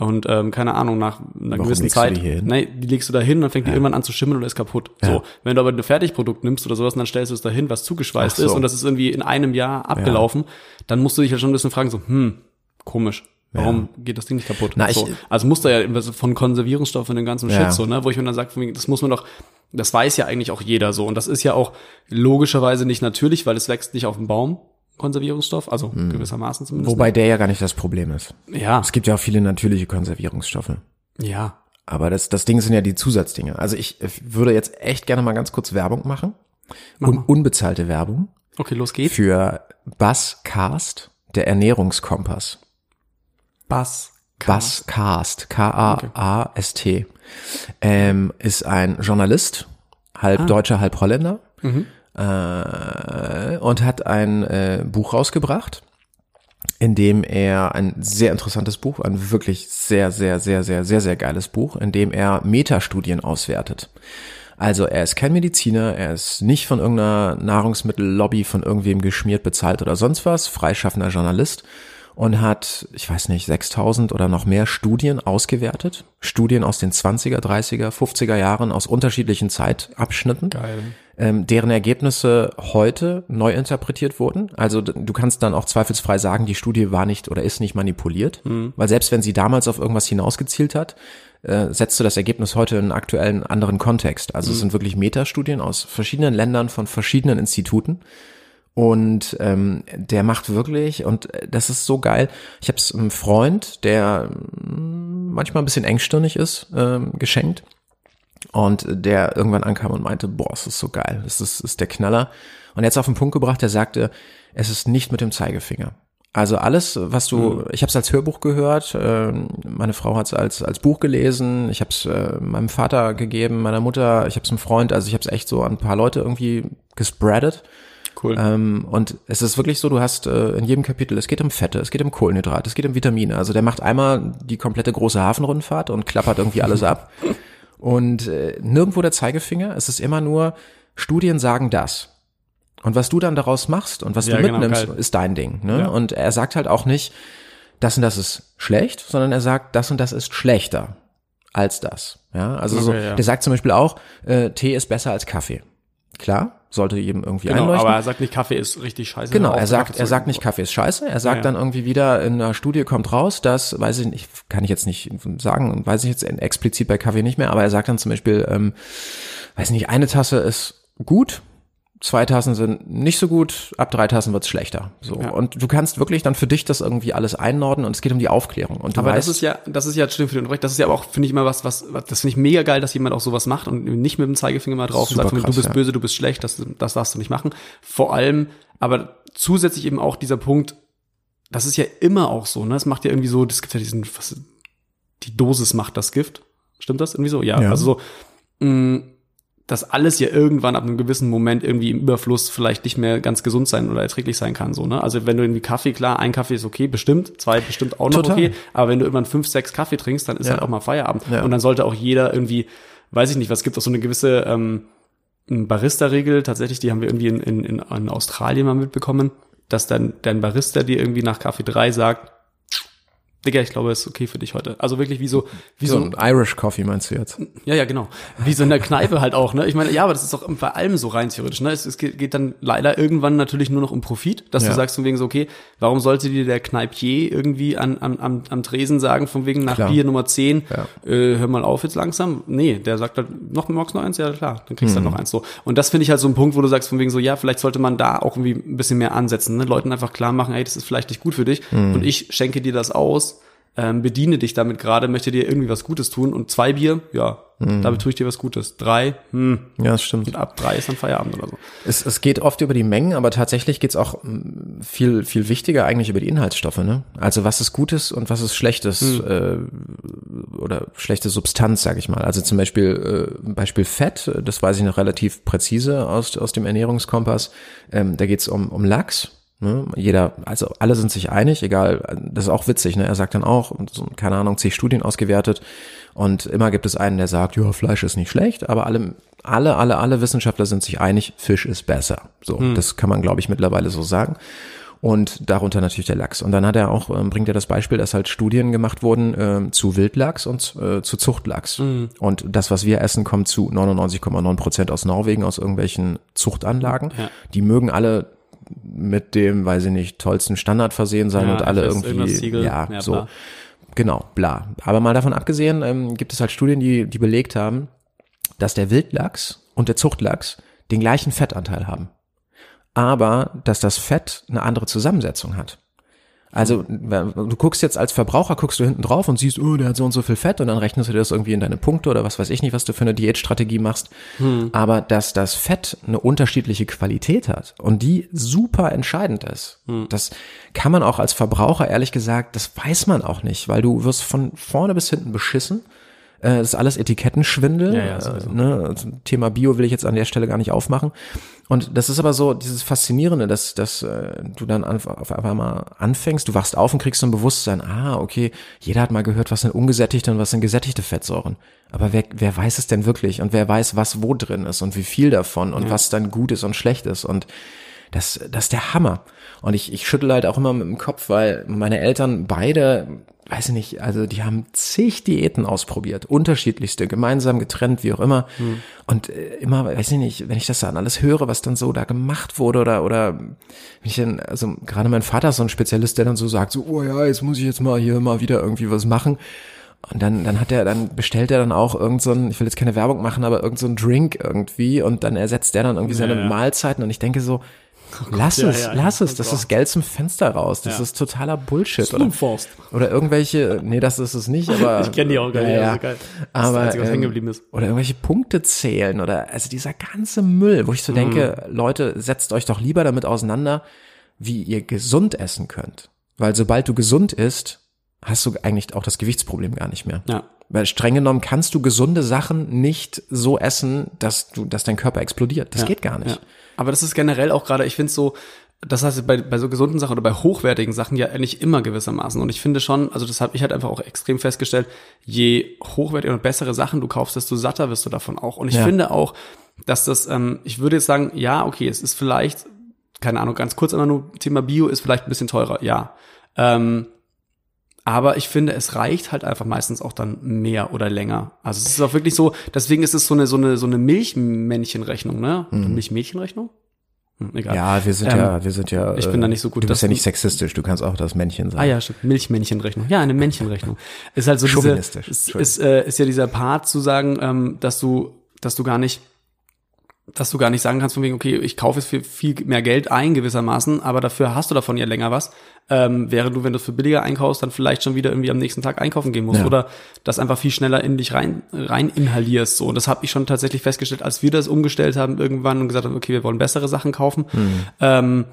und ähm, keine Ahnung, nach einer Warum gewissen Zeit, die hin? nee, die legst du da hin und dann fängt die irgendwann an zu schimmeln und ist kaputt. So, wenn du aber ein Fertigprodukt nimmst oder sowas, und dann stellst du es dahin, was zugeschweißt so. ist und das ist irgendwie in einem Jahr abgelaufen, dann musst du dich ja schon ein bisschen fragen, so, hm, komisch. Warum geht das Ding nicht kaputt? Na, ich- so. Also muss da ja von Konservierungsstoffen und dem ganzen Ja. Shit so, ne? Wo ich mir dann sage, das muss man doch, Das weiß ja eigentlich auch jeder so. Und das ist ja auch logischerweise nicht natürlich, weil es wächst nicht auf dem Baum, Konservierungsstoff, also gewissermaßen zumindest. Wobei der ja gar nicht das Problem ist. ja, Es gibt ja auch viele natürliche Konservierungsstoffe. ja. Aber das, das Ding sind ja die Zusatzdinge. Also ich würde jetzt echt gerne mal ganz kurz Werbung machen. Un unbezahlte Werbung Okay, los geht's. für Buzzcast, der Ernährungskompass. Bass. Buzzcast, K-A-A-S-T, ähm, ist ein Journalist, halb Deutscher, halb Holländer, äh, und hat ein äh, Buch rausgebracht, in dem er ein sehr interessantes Buch, ein wirklich sehr, sehr, sehr, sehr, sehr, sehr geiles Buch, in dem er Metastudien auswertet. Also er ist kein Mediziner, er ist nicht von irgendeiner Nahrungsmittellobby von irgendwem geschmiert, bezahlt oder sonst was, freischaffender Journalist und hat, ich weiß nicht, 6000 oder noch mehr Studien ausgewertet. Studien aus den 20er, 30er, 50er Jahren aus unterschiedlichen Zeitabschnitten Geil. Ähm, deren Ergebnisse heute neu interpretiert wurden. Also du kannst dann auch zweifelsfrei sagen, die Studie war nicht oder ist nicht manipuliert, weil selbst wenn sie damals auf irgendwas hinausgezielt hat, äh, setzt du das Ergebnis heute in einen aktuellen anderen Kontext. Also es sind wirklich Metastudien aus verschiedenen Ländern von verschiedenen Instituten. Und ähm, der macht wirklich, und äh, das ist so geil. Ich habe es einem Freund, der mm, manchmal ein bisschen engstirnig ist, ähm, geschenkt. Und der irgendwann ankam und meinte, boah, es ist so geil, das ist, ist der Knaller. Und er es auf den Punkt gebracht, er sagte, es ist nicht mit dem Zeigefinger. Also alles, was du, ich habe es als Hörbuch gehört, äh, meine Frau hat es als als Buch gelesen, ich habe es äh, meinem Vater gegeben, meiner Mutter, ich habe es einem Freund, also ich habe es echt so an ein paar Leute irgendwie gespreadet. Cool. Ähm, und es ist wirklich so, du hast äh, in jedem Kapitel, es geht um Fette, es geht um Kohlenhydrate, es geht um Vitamine. Also der macht einmal die komplette große Hafenrundfahrt und klappert irgendwie alles ab. Und äh, nirgendwo der Zeigefinger, es ist immer nur, Studien sagen das. Und was du dann daraus machst und was Ja, du genau, mitnimmst, geil. ist dein Ding. Ne? Ja. Und er sagt halt auch nicht, das und das ist schlecht, sondern er sagt, das und das ist schlechter als das. Ja, also so, Okay, ja. der sagt zum Beispiel auch, äh, Tee ist besser als Kaffee. Klar, sollte jedem irgendwie Genau, einleuchten. aber er sagt nicht, Kaffee ist richtig scheiße. Genau, er sagt, er sagt nicht, Kaffee ist scheiße. Er sagt Ja, ja. dann irgendwie wieder in einer Studie kommt raus, dass, weiß ich nicht, kann ich jetzt nicht sagen, weiß ich jetzt explizit bei Kaffee nicht mehr, aber er sagt dann zum Beispiel, ähm, weiß nicht, eine Tasse ist gut, zwei Tassen sind nicht so gut, ab drei Tassen wird's schlechter. So. Ja. Und du kannst wirklich dann für dich das irgendwie alles einnorden und es geht um die Aufklärung. Und Aber weißt, das ist ja, das ist ja, stimmt für den Recht, das ist ja auch, finde ich immer was, was, was das finde ich mega geil, dass jemand auch sowas macht und nicht mit dem Zeigefinger mal drauf und sagt, krass, du bist ja. böse, du bist schlecht, das, das darfst du nicht machen. Vor allem, aber zusätzlich eben auch dieser Punkt, das ist ja immer auch so, ne? Es macht ja irgendwie so, das gibt ja diesen, was, die Dosis macht das Gift. Stimmt das irgendwie so? Ja, Ja. also so, mh, dass alles ja irgendwann ab einem gewissen Moment irgendwie im Überfluss vielleicht nicht mehr ganz gesund sein oder erträglich sein kann, so, ne? Also wenn du irgendwie Kaffee, klar, ein Kaffee ist okay, bestimmt, zwei bestimmt auch noch Total. okay, aber wenn du irgendwann fünf, sechs Kaffee trinkst, dann ist Ja. halt auch mal Feierabend. Ja. Und dann sollte auch jeder irgendwie, weiß ich nicht, was gibt auch so eine gewisse ähm, Barista-Regel, tatsächlich, die haben wir irgendwie in, in, in, in Australien mal mitbekommen, dass dann dein Barista dir irgendwie nach Kaffee drei sagt, Digga, ich glaube, es ist okay für dich heute. Also wirklich wie so, wie so so, ein Irish Coffee meinst du jetzt? ja, ja, genau. Wie so in der Kneipe halt auch, ne? Ich meine, ja, aber das ist doch bei allem so rein theoretisch, ne? Es, es geht, geht dann leider irgendwann natürlich nur noch um Profit, dass Ja. du sagst von wegen so, okay, warum sollte dir der Kneipier irgendwie an, an, am, am Tresen sagen, von wegen nach Klar. Bier Nummer 10, Ja. äh, hör mal auf jetzt langsam? Nee, der sagt halt, noch, du noch eins? Ja, klar, dann kriegst du Mhm. halt noch eins so. Und das finde ich halt so ein Punkt, wo du sagst von wegen so, ja, vielleicht sollte man da auch irgendwie ein bisschen mehr ansetzen, ne? Leuten einfach klar machen, hey, das ist vielleicht nicht gut für dich Mhm. und ich schenke dir das aus, ähm, bediene dich damit gerade, möchte dir irgendwie was Gutes tun und zwei Bier, ja, Mhm. damit tue ich dir was Gutes. Drei, hm, Ja, das stimmt. und ab drei ist dann Feierabend oder so. Es, es geht oft über die Mengen, aber tatsächlich geht's auch mm, viel, viel wichtiger eigentlich über die Inhaltsstoffe. Ne? Also was ist Gutes und was ist Schlechtes äh, oder schlechte Substanz, sage ich mal. Also zum Beispiel äh, Beispiel Fett, äh, das weiß ich noch relativ präzise aus, aus dem Ernährungskompass. Ähm, da geht's um, um Lachs. Ne? Jeder, also alle sind sich einig, egal, das ist auch witzig, ne? Er sagt dann auch, so, keine Ahnung, zig Studien ausgewertet und immer gibt es einen, der sagt, ja, Fleisch ist nicht schlecht, aber alle, alle, alle, alle Wissenschaftler sind sich einig, Fisch ist besser. So, das kann man, glaube ich, mittlerweile so sagen. Und darunter natürlich der Lachs. Und dann hat er auch, ähm, bringt er das Beispiel, dass halt Studien gemacht wurden ähm, zu Wildlachs und äh, zu Zuchtlachs. Und das, was wir essen, kommt zu 99,9 Prozent aus Norwegen, aus irgendwelchen Zuchtanlagen. Ja. Die mögen alle mit dem, weiß ich nicht, tollsten Standard versehen sein Ja, und alle irgendwie, ja, ja, so. bla. Genau, bla. Aber mal davon abgesehen, ähm, gibt es halt Studien, die, die belegt haben, dass der Wildlachs und der Zuchtlachs den gleichen Fettanteil haben. Aber dass das Fett eine andere Zusammensetzung hat. Also du guckst jetzt als Verbraucher, guckst du hinten drauf und siehst, oh, der hat so und so viel Fett und dann rechnest du dir das irgendwie in deine Punkte oder was weiß ich nicht, was du für eine Diätstrategie machst. Hm. Aber dass das Fett eine unterschiedliche Qualität hat und die super entscheidend ist, hm. das kann man auch als Verbraucher, ehrlich gesagt, das weiß man auch nicht, weil du wirst von vorne bis hinten beschissen äh, das ist alles Etikettenschwindel. Ja, ja, äh, ne? Also, Thema Bio will ich jetzt an der Stelle gar nicht aufmachen. Und das ist aber so dieses Faszinierende, dass, dass äh, du dann auf, auf einmal anfängst, du wachst auf und kriegst so ein Bewusstsein, ah, okay, jeder hat mal gehört, was sind ungesättigte und was sind gesättigte Fettsäuren. Aber wer, wer weiß es denn wirklich? Und wer weiß, was wo drin ist und wie viel davon und ja. was dann gut ist und schlecht ist. Und das, das ist der Hammer. Und ich, ich schüttel halt auch immer mit dem Kopf, weil meine Eltern beide weiß ich nicht, also die haben zig Diäten ausprobiert, unterschiedlichste, gemeinsam getrennt, wie auch immer. Hm. Und äh, immer, weiß ich nicht, wenn ich das dann alles höre, was dann so da gemacht wurde oder, oder wenn ich dann, also gerade mein Vater ist so ein Spezialist, der dann so sagt, so, oh ja, jetzt muss ich jetzt mal hier mal wieder irgendwie was machen. Und dann, dann hat er, dann bestellt er dann auch irgend so ich will jetzt keine Werbung machen, aber irgend so ein Drink irgendwie und dann ersetzt der dann irgendwie seine ja, ja. Mahlzeiten und ich denke so, Oh lass ja, es, ja, lass ja. es. Das ist Geld zum Fenster raus. Das ist totaler Bullshit. Oder, oder irgendwelche, nee, das ist es nicht, aber. ich kenne die auch gar nicht, ja, geil. Aber, das Einzige, ähm, ist. Oder irgendwelche Punkte zählen oder, also dieser ganze Müll, wo ich so mhm. denke, Leute, setzt euch doch lieber damit auseinander, wie ihr gesund essen könnt. Weil sobald du gesund isst, hast du eigentlich auch das Gewichtsproblem gar nicht mehr. Ja. Weil streng genommen kannst du gesunde Sachen nicht so essen, dass du, dass dein Körper explodiert. Das ja, geht gar nicht. Ja. Aber das ist generell auch gerade, ich finde so, das heißt bei, bei so gesunden Sachen oder bei hochwertigen Sachen ja nicht immer gewissermaßen. Und ich finde schon, also das habe ich halt einfach auch extrem festgestellt, je hochwertiger und bessere Sachen du kaufst, desto satter wirst du davon auch. Und ich ja. finde auch, dass das, ähm, ich würde jetzt sagen, ja, okay, es ist vielleicht, keine Ahnung, ganz kurz immer nur Thema Bio ist vielleicht ein bisschen teurer, ja. Ähm, aber ich finde, es reicht halt einfach meistens auch dann mehr oder länger. Also es ist auch wirklich so, deswegen ist es so eine, so eine, so eine Milchmännchenrechnung, ne? Mhm. Milchmädchenrechnung? Hm, egal. Ja, wir sind ähm, ja, wir sind ja. Ich bin da nicht so gut. Du bist ja nicht sexistisch, du kannst auch das Männchen sein. Ah ja, stimmt. Milchmännchenrechnung. Ja, eine Männchenrechnung. Ist halt so diese, ist, ist, äh, ist ja dieser Part zu sagen, ähm, dass du, dass du gar nicht dass du gar nicht sagen kannst von wegen, okay, ich kaufe es für viel mehr Geld ein gewissermaßen, aber dafür hast du davon ja länger was, ähm, während du, wenn du es für billiger einkaufst, dann vielleicht schon wieder irgendwie am nächsten Tag einkaufen gehen musst ja. oder das einfach viel schneller in dich rein, rein inhalierst. So. Und das habe ich schon tatsächlich festgestellt, als wir das umgestellt haben irgendwann und gesagt haben, okay, wir wollen bessere Sachen kaufen. Mhm. Ähm,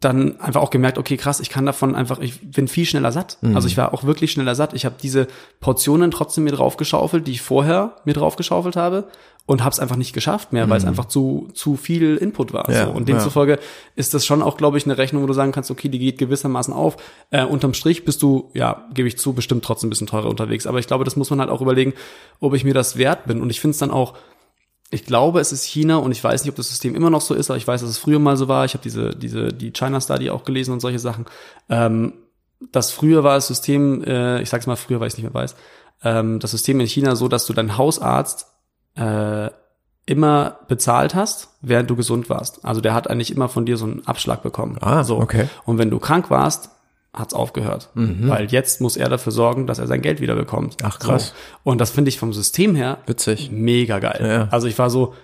dann einfach auch gemerkt, okay, krass, ich kann davon einfach, ich bin viel schneller satt. Mhm. Also ich war auch wirklich schneller satt. Ich habe diese Portionen trotzdem mir draufgeschaufelt, die ich vorher mir draufgeschaufelt habe und habe es einfach nicht geschafft mehr, weil es mhm. einfach zu zu viel Input war. Ja, so. Und demzufolge ja. ist das schon auch, glaube ich, eine Rechnung, wo du sagen kannst, okay, die geht gewissermaßen auf. Äh, unterm Strich bist du, ja, gebe ich zu, bestimmt trotzdem ein bisschen teurer unterwegs. Aber ich glaube, das muss man halt auch überlegen, ob ich mir das wert bin. Und ich finde es dann auch ich glaube, es ist China und ich weiß nicht, ob das System immer noch so ist, aber ich weiß, dass es früher mal so war. Ich habe diese, diese, die China Study auch gelesen und solche Sachen. Ähm, das früher war das System, äh, ich sag's mal früher, weil ich nicht mehr weiß, ähm, das System in China so, dass du deinen Hausarzt äh, immer bezahlt hast, während du gesund warst. Also der hat eigentlich immer von dir so einen Abschlag bekommen. Ah, so. okay. Und wenn du krank warst, hat's aufgehört. Mhm. Weil jetzt muss er dafür sorgen, dass er sein Geld wieder bekommt. Ach krass. So. Und das finde ich vom System her witzig. Mega geil. Ja. Also ich war so,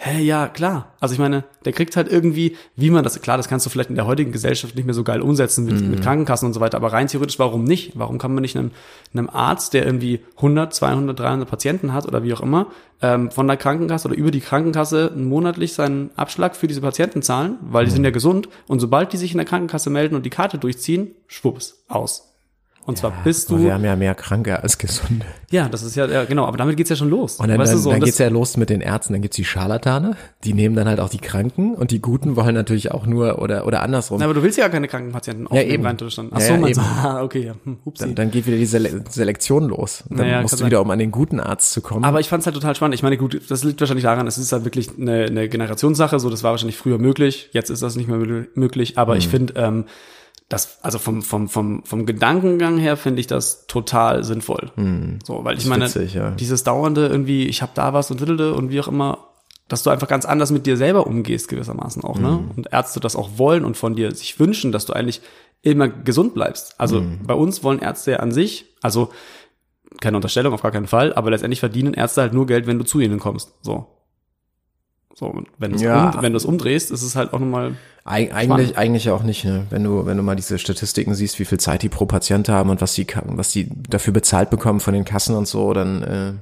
hä, ja, klar. Also ich meine, der kriegt halt irgendwie, wie man das, klar, das kannst du vielleicht in der heutigen Gesellschaft nicht mehr so geil umsetzen mit, mhm. mit Krankenkassen und so weiter, aber rein theoretisch, warum nicht? Warum kann man nicht einem, einem Arzt, der irgendwie 100, 200, 300 Patienten hat oder wie auch immer, ähm, von der Krankenkasse oder über die Krankenkasse monatlich seinen Abschlag für diese Patienten zahlen, weil die mhm. sind ja gesund und sobald die sich in der Krankenkasse melden und die Karte durchziehen, schwupps, aus. Und zwar ja, bist du. Wir haben ja mehr Kranke als Gesunde. Ja, das ist ja, ja genau, aber damit geht's ja schon los. Und dann, weißt dann, so, dann geht's ja los mit den Ärzten, dann gibt's die Scharlatane, die nehmen dann halt auch die Kranken und die Guten wollen natürlich auch nur oder oder andersrum. Na, aber du willst ja keine Krankenpatienten aufnehmen, ja, eben. rein Deutschland. Ach so, ja, man sagt, ah, okay, ja. Hm, dann, dann geht wieder die Sele Selektion los. Dann naja, musst du wieder, um an den guten Arzt zu kommen. Aber ich fand's halt total spannend. Ich meine, gut, das liegt wahrscheinlich daran, es ist halt wirklich eine, eine Generationssache, so das war wahrscheinlich früher möglich, jetzt ist das nicht mehr möglich, aber hm. ich finde, ähm, das, also vom, vom, vom, vom Gedankengang her finde ich das total sinnvoll. Hm, so, weil ich meine, witzig, ja. dieses dauernde irgendwie, ich habe da was und und wie auch immer, dass du einfach ganz anders mit dir selber umgehst, gewissermaßen auch, ne? Hm. Und Ärzte das auch wollen und von dir sich wünschen, dass du eigentlich immer gesund bleibst. Also hm. bei uns wollen Ärzte ja an sich, also keine Unterstellung, auf gar keinen Fall, aber letztendlich verdienen Ärzte halt nur Geld, wenn du zu ihnen kommst. So. So, wenn du es Ja. um, wenn du es umdrehst, ist es halt auch nochmal, Eig eigentlich, eigentlich auch nicht, ne? Wenn du, wenn du mal diese Statistiken siehst, wie viel Zeit die pro Patient haben und was die, was die dafür bezahlt bekommen von den Kassen und so, dann äh,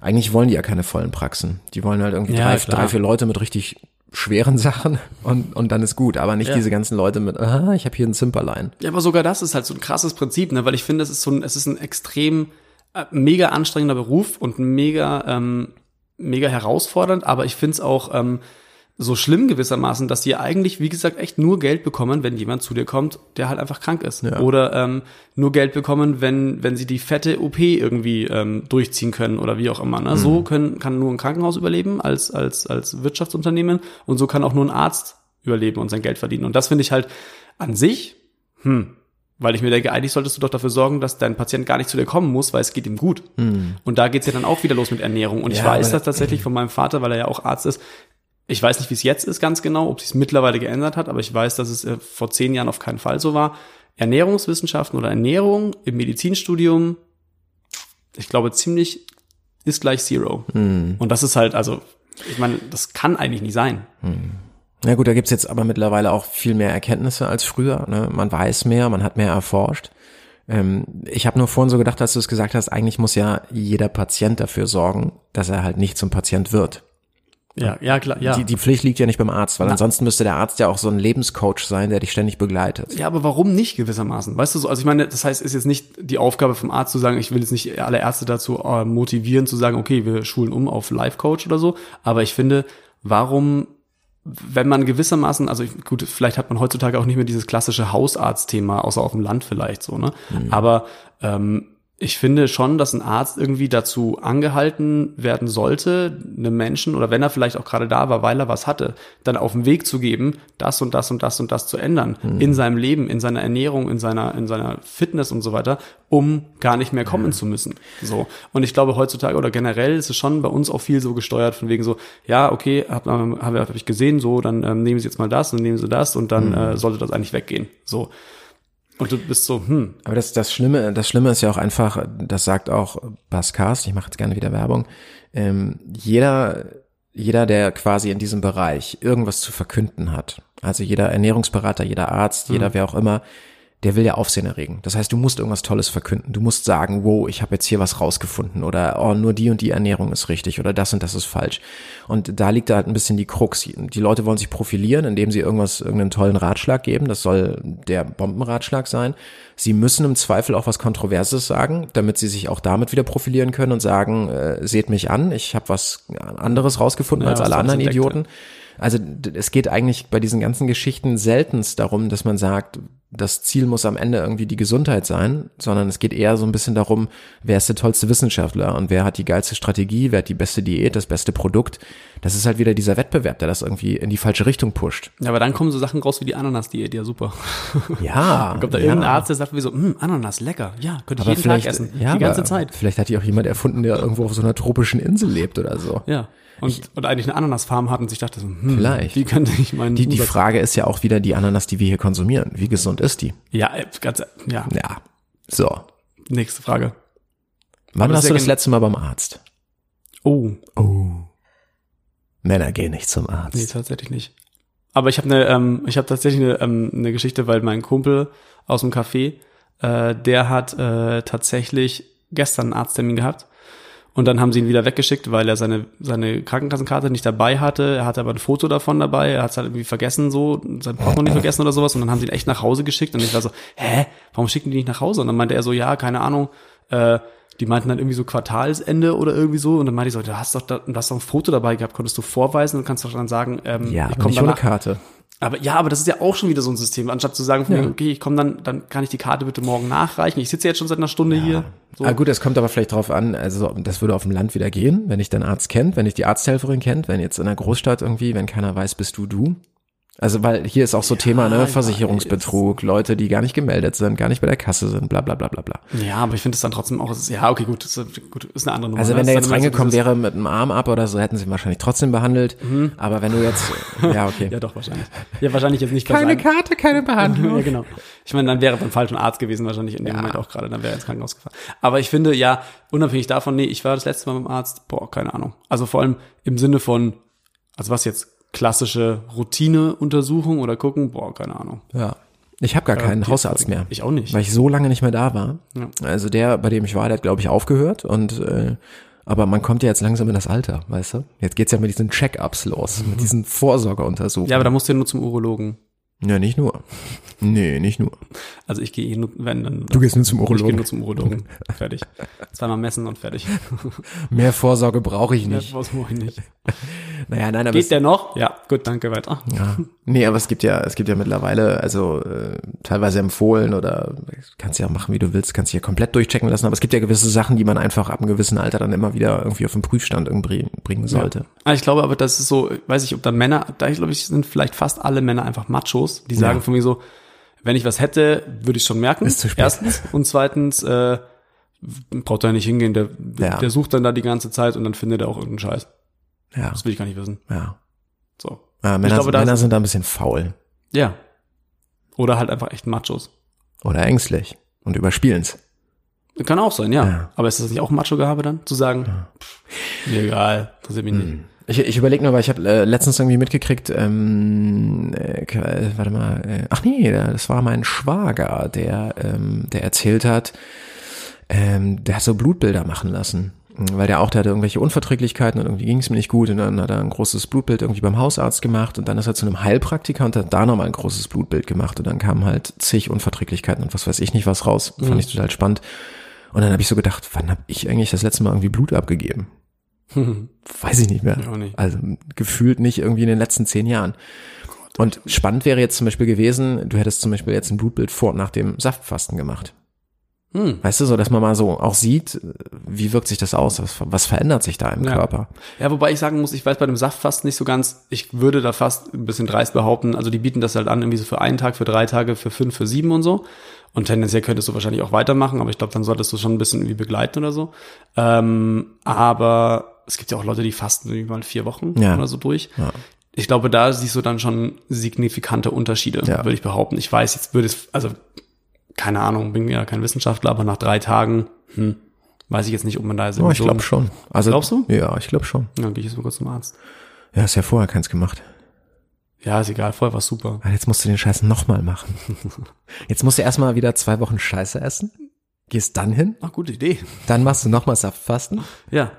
eigentlich wollen die ja keine vollen Praxen. Die wollen halt irgendwie Ja, drei, klar. drei, vier Leute mit richtig schweren Sachen und, und dann ist gut, aber nicht Ja. diese ganzen Leute mit, ah, ich habe hier ein Zimperlein. Ja, aber sogar das ist halt so ein krasses Prinzip, ne? weil ich finde, es ist so ein, es ist ein extrem äh, mega anstrengender Beruf und mega, ähm, mega herausfordernd, aber ich finde es auch ähm, so schlimm gewissermaßen, dass die eigentlich, wie gesagt, echt nur Geld bekommen, wenn jemand zu dir kommt, der halt einfach krank ist. Ja. Oder ähm, nur Geld bekommen, wenn, wenn sie die fette OP irgendwie ähm, durchziehen können oder wie auch immer. Ne? So können, kann nur ein Krankenhaus überleben als, als, als Wirtschaftsunternehmen und so kann auch nur ein Arzt überleben und sein Geld verdienen. Und das finde ich halt an sich hm. Weil ich mir denke, eigentlich solltest du doch dafür sorgen, dass dein Patient gar nicht zu dir kommen muss, weil es geht ihm gut. Und da geht's ja dann auch wieder los mit Ernährung. Und ich Ja, weiß aber- das tatsächlich von meinem Vater, weil er ja auch Arzt ist. Ich weiß nicht, wie es jetzt ist ganz genau, ob sich mittlerweile geändert hat, aber ich weiß, dass es äh, vor zehn Jahren auf keinen Fall so war. Ernährungswissenschaften oder Ernährung im Medizinstudium, ich glaube, ziemlich ist gleich Zero. Und das ist halt, also, ich meine, das kann eigentlich nicht sein. Na gut, da gibt's jetzt aber mittlerweile auch viel mehr Erkenntnisse als früher. Ne? Man weiß mehr, man hat mehr erforscht. Ähm, ich habe nur vorhin so gedacht, als du es gesagt hast, eigentlich muss ja jeder Patient dafür sorgen, dass er halt nicht zum Patient wird. Ja, ja, klar, ja. Die, die Pflicht liegt ja nicht beim Arzt, weil ansonsten müsste der Arzt ja auch so ein Lebenscoach sein, der dich ständig begleitet. Ja, aber warum nicht gewissermaßen? Weißt du so, also ich meine, das heißt, es ist jetzt nicht die Aufgabe vom Arzt zu sagen, ich will jetzt nicht alle Ärzte dazu äh, motivieren zu sagen, okay, wir schulen um auf Life Coach oder so, aber ich finde, warum wenn man gewissermaßen, also ich, gut, vielleicht hat man heutzutage auch nicht mehr dieses klassische Hausarzt-Thema, außer auf dem Land vielleicht so, ne? Aber ähm, ich finde schon, dass ein Arzt irgendwie dazu angehalten werden sollte, einem Menschen oder wenn er vielleicht auch gerade da war, weil er was hatte, dann auf den Weg zu geben, das und das und das und das zu ändern in seinem Leben, in seiner Ernährung, in seiner in seiner Fitness und so weiter, um gar nicht mehr kommen zu müssen. So. Und ich glaube heutzutage oder generell ist es schon bei uns auch viel so gesteuert von wegen so, ja okay, habe hab, hab ich gesehen, so dann ähm, nehmen Sie jetzt mal das und nehmen Sie das und dann äh, sollte das eigentlich weggehen. So und du bist so, hm, Aber das, das Schlimme, das Schlimme ist ja auch einfach, das sagt auch Bas Karst, ich mache jetzt gerne wieder Werbung, ähm, jeder, jeder, der quasi in diesem Bereich irgendwas zu verkünden hat, also jeder Ernährungsberater, jeder Arzt, jeder wer auch immer, der will ja Aufsehen erregen. Das heißt, du musst irgendwas Tolles verkünden. Du musst sagen, wow, ich habe jetzt hier was rausgefunden oder oh, nur die und die Ernährung ist richtig oder das und das ist falsch. Und da liegt da halt ein bisschen die Krux. Die Leute wollen sich profilieren, indem sie irgendwas, irgendeinen tollen Ratschlag geben. Das soll der Bombenratschlag sein. Sie müssen im Zweifel auch was Kontroverses sagen, damit sie sich auch damit wieder profilieren können und sagen, äh, seht mich an, ich habe was anderes rausgefunden Ja, als alle anderen Idioten. Also es geht eigentlich bei diesen ganzen Geschichten seltenst darum, dass man sagt, das Ziel muss am Ende irgendwie die Gesundheit sein, sondern es geht eher so ein bisschen darum, wer ist der tollste Wissenschaftler und wer hat die geilste Strategie, wer hat die beste Diät, das beste Produkt. Das ist halt wieder dieser Wettbewerb, der das irgendwie in die falsche Richtung pusht. Ja, aber dann kommen so Sachen raus wie die Ananas-Diät, ja super. Ja, Kommt da ja. irgendein Arzt, der sagt wie so, hm, Ananas, lecker, ja, könnte ich aber jeden Tag essen, ja, die ganze Zeit. Vielleicht hat die auch jemand erfunden, der irgendwo auf so einer tropischen Insel lebt oder so. Ja. Und, und eigentlich eine Ananasfarm hat und sich dachte so, hm, Vielleicht. wie könnte ich meinen Die, die Umsatz- Frage ist ja auch wieder die Ananas, die wir hier konsumieren. Wie gesund ist die? Ja, äh, ganz, ja, Ja. So. nächste Frage. Wann warst du das letzte Mal beim Arzt? Oh, Oh. Männer gehen nicht zum nee, Arzt. tatsächlich nicht. Aber ich habe eine, ähm, ich habe tatsächlich eine, ähm, eine Geschichte, weil mein Kumpel aus dem Café, äh, der hat äh, tatsächlich gestern einen Arzttermin gehabt. Und dann haben sie ihn wieder weggeschickt, weil er seine, seine Krankenkassenkarte nicht dabei hatte. Er hatte aber ein Foto davon dabei. Er hat es halt irgendwie vergessen, so, sein Portemonnaie vergessen oder sowas. Und dann haben sie ihn echt nach Hause geschickt. Und ich war so, hä, warum schicken die nicht nach Hause? Und dann meinte er so, ja, keine Ahnung, äh, die meinten dann irgendwie so Quartalsende oder irgendwie so. Und dann meinte ich so, du hast doch, da, du hast doch ein Foto dabei gehabt, konntest du vorweisen und kannst doch dann sagen, ähm, Ja, ich komme nicht ohne danach. Karte. Aber ja, aber das ist ja auch schon wieder so ein System. Anstatt zu sagen, Ja. wegen, okay, ich komme dann, dann kann ich die Karte bitte morgen nachreichen. Ich sitze jetzt schon seit einer Stunde hier. So. Ah, gut, es kommt aber vielleicht drauf an, also das würde auf dem Land wieder gehen, wenn ich den Arzt kennt, wenn ich die Arzthelferin kennt, wenn jetzt in einer Großstadt irgendwie, wenn keiner weiß, bist du du, Also, weil hier ist auch so Thema, ich ne, weiß. Versicherungsbetrug, Leute, die gar nicht gemeldet sind, gar nicht bei der Kasse sind, bla bla bla bla bla. Ja, aber ich finde es dann trotzdem auch, ja, okay, gut, ist, gut, ist eine andere Nummer. Also ne? wenn der jetzt so reingekommen dieses- wäre mit einem Arm ab oder so, hätten sie ihn wahrscheinlich trotzdem behandelt. Aber wenn du jetzt, ja, okay. Ja, doch, wahrscheinlich. Ja, wahrscheinlich jetzt nicht keine seinem- Karte, keine Behandlung. Ja, genau. Ich meine, dann wäre beim falschen Arzt gewesen, wahrscheinlich in dem Moment auch gerade, dann wäre er ins Krankenhaus gefahren. Aber ich finde, ja, unabhängig davon, nee, ich war das letzte Mal beim Arzt, boah, keine Ahnung. Also vor allem im Sinne von, also was jetzt, klassische Routineuntersuchung oder gucken, boah, keine Ahnung. Ja. Ich habe gar keinen die- Hausarzt mehr. Ich auch nicht. Weil ich so lange nicht mehr da war. Ja. Also der, bei dem ich war, der hat, glaube ich, aufgehört und äh, aber man kommt ja jetzt langsam in das Alter, weißt du? Jetzt geht's ja mit diesen Check-ups los, mit diesen Vorsorgeuntersuchungen. Ja, aber da musst du ja nur zum Urologen. Ja, nicht nur. Nee, nicht nur. Also ich gehe eh nur, wenn dann. Du gehst nur zum Ich gehe Urologen. nur zum Urologen. fertig. Zweimal messen und fertig. Mehr Vorsorge brauche ich Ja, nicht. was mache ich nicht. Naja, nein, aber Geht es, der noch? Ja, gut, danke, weiter. ja. Nee, aber es gibt ja, es gibt ja mittlerweile, also äh, teilweise empfohlen oder kannst ja machen, wie du willst, kannst ja komplett durchchecken lassen, aber es gibt ja gewisse Sachen, die man einfach ab einem gewissen Alter dann immer wieder irgendwie auf den Prüfstand irgendwie bringen sollte. Ah, Ich glaube aber, das ist so, weiß ich, ob dann Männer, da ich glaube ich, sind vielleicht fast alle Männer einfach Machos, die sagen Ja. von mir so, wenn ich was hätte, würde ich schon merken. Ist zu spät. Erstens. Und zweitens, äh, braucht er nicht hingehen, der, Ja. der sucht dann da die ganze Zeit und dann findet er auch irgendeinen Scheiß. Ja, Das will ich gar nicht wissen. ja. So. ja Männer, glaube, da Männer sind da ein bisschen faul Ja. Oder halt einfach echt Machos. oder ängstlich und überspielen's. Kann auch sein, ja. Ja. Aber ist das nicht auch Macho-Gehabe dann? Zu sagen, pff, mir egal, interessiert mich nicht. Ich, ich überlege nur, weil ich habe äh, letztens irgendwie mitgekriegt, ähm, äh, äh, warte mal, äh, ach nee, das war mein Schwager, der, ähm, der erzählt hat, ähm, der hat so Blutbilder machen lassen. Weil der auch, der hatte irgendwelche Unverträglichkeiten und irgendwie ging es mir nicht gut und dann hat er ein großes Blutbild irgendwie beim Hausarzt gemacht und dann ist er zu einem Heilpraktiker und hat da nochmal ein großes Blutbild gemacht und dann kamen halt zig Unverträglichkeiten und was weiß ich nicht was raus. Fand ich total spannend. Und dann habe ich so gedacht, wann habe ich eigentlich das letzte Mal irgendwie Blut abgegeben? Weiß ich nicht mehr. Ich auch nicht. Also gefühlt nicht irgendwie in den letzten zehn Jahren. Und spannend wäre jetzt zum Beispiel gewesen, du hättest zum Beispiel jetzt ein Blutbild vor und nach dem Saftfasten gemacht. Hm. Weißt du, so dass man mal so auch sieht, wie wirkt sich das aus, was, was verändert sich da im Ja. Körper. Ja, wobei ich sagen muss, ich weiß bei dem Saft fast nicht so ganz, ich würde da fast ein bisschen dreist behaupten, also die bieten das halt an, irgendwie so für einen Tag, für drei Tage, für fünf, für sieben und so. Und tendenziell könntest du wahrscheinlich auch weitermachen, aber ich glaube, dann solltest du schon ein bisschen irgendwie begleiten oder so. Ähm, aber es gibt ja auch Leute, die fasten irgendwie mal vier Wochen Ja. oder so durch. Ja. Ich glaube, da siehst du dann schon signifikante Unterschiede, Ja. würde ich behaupten. Ich weiß, jetzt würde es, also keine Ahnung, bin ja kein Wissenschaftler, aber nach drei Tagen, hm, weiß ich jetzt nicht, ob man da Oh, ich glaube schon. Also, Glaubst du? Ja, ich glaube schon. Dann gehe ich jetzt mal kurz zum Arzt. Ja, hast ja vorher keins gemacht. Ja, ist egal, vorher war super. Aber jetzt musst du den Scheiß nochmal machen. Jetzt musst du erstmal wieder zwei Wochen Scheiße essen. Gehst dann hin, Ach, gute Idee. dann machst du nochmal Saftfasten. Ja,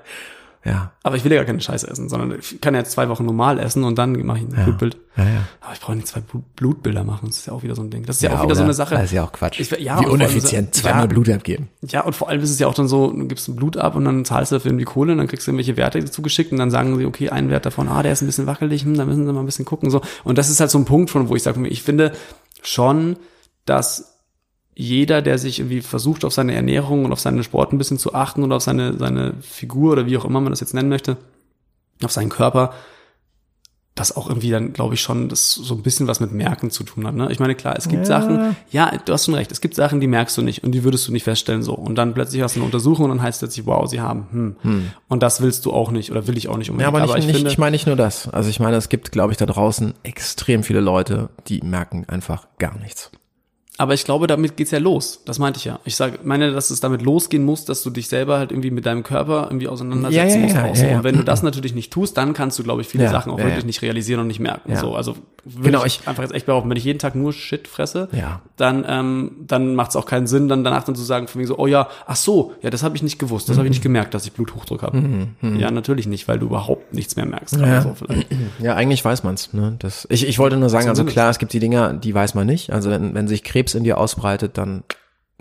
Ja, aber ich will ja gar keine Scheiße essen, sondern ich kann ja jetzt zwei Wochen normal essen und dann mache ich ein Blutbild. ja, ja. Aber ich brauche nicht zwei Blut- Blutbilder machen. Das ist ja auch wieder so ein Ding. Das ist ja, Ja, auch wieder so eine Sache. Das ist ja auch Quatsch. Ich, ja, Wie uneffizient, ist- zweimal ja, Blut abgeben. Ja, und vor allem ist es ja auch dann so, du gibst Blut ab und dann zahlst du dafür irgendwie Kohle und dann kriegst du irgendwelche Werte zugeschickt und dann sagen sie, okay, ein Wert davon, ah, der ist ein bisschen wackelig, hm, da müssen sie mal ein bisschen gucken, so. Und das ist halt so ein Punkt von, wo ich sage, ich finde schon, dass jeder, der sich irgendwie versucht, auf seine Ernährung und auf seinen Sport ein bisschen zu achten und auf seine, seine Figur oder wie auch immer man das jetzt nennen möchte, auf seinen Körper, das auch irgendwie dann, glaube ich, schon das so ein bisschen was mit Merken zu tun hat. Ne? Ich meine, klar, es gibt Ja. Sachen, ja, du hast schon recht, es gibt Sachen, die merkst du nicht und die würdest du nicht feststellen so. Und dann plötzlich hast du eine Untersuchung und dann heißt es plötzlich, wow, sie haben. Hm. Und das willst du auch nicht oder will ich auch nicht Ja, unbedingt. aber nicht, ich nicht, finde, ich meine nicht nur das. Also ich meine, es gibt, glaube ich, da draußen extrem viele Leute, die merken einfach gar nichts. Aber ich glaube, damit geht's ja los. Das meinte ich ja. Ich sage, meine, dass es damit losgehen muss, dass du dich selber halt irgendwie mit deinem Körper irgendwie auseinandersetzen Ja, ja, musst. ja, auch so. Und wenn du das natürlich nicht tust, dann kannst du, glaube ich, viele Sachen auch wirklich nicht realisieren und nicht merken. So, also Genau, ich, ich- einfach jetzt echt behaupten, wenn ich jeden Tag nur Shit fresse, dann, ähm, dann macht es auch keinen Sinn, dann danach dann zu sagen, von mir so, oh ja, ach so, ja, das habe ich nicht gewusst, das habe ich nicht gemerkt, dass ich Bluthochdruck habe. Ja, natürlich nicht, weil du überhaupt nichts mehr merkst. Ja. Also vielleicht. Ja, eigentlich weiß man's. Ne? Das, ich, ich wollte nur sagen, also klar, es gibt die Dinger, die weiß man nicht. Also wenn, wenn sich Krebs in dir ausbreitet, dann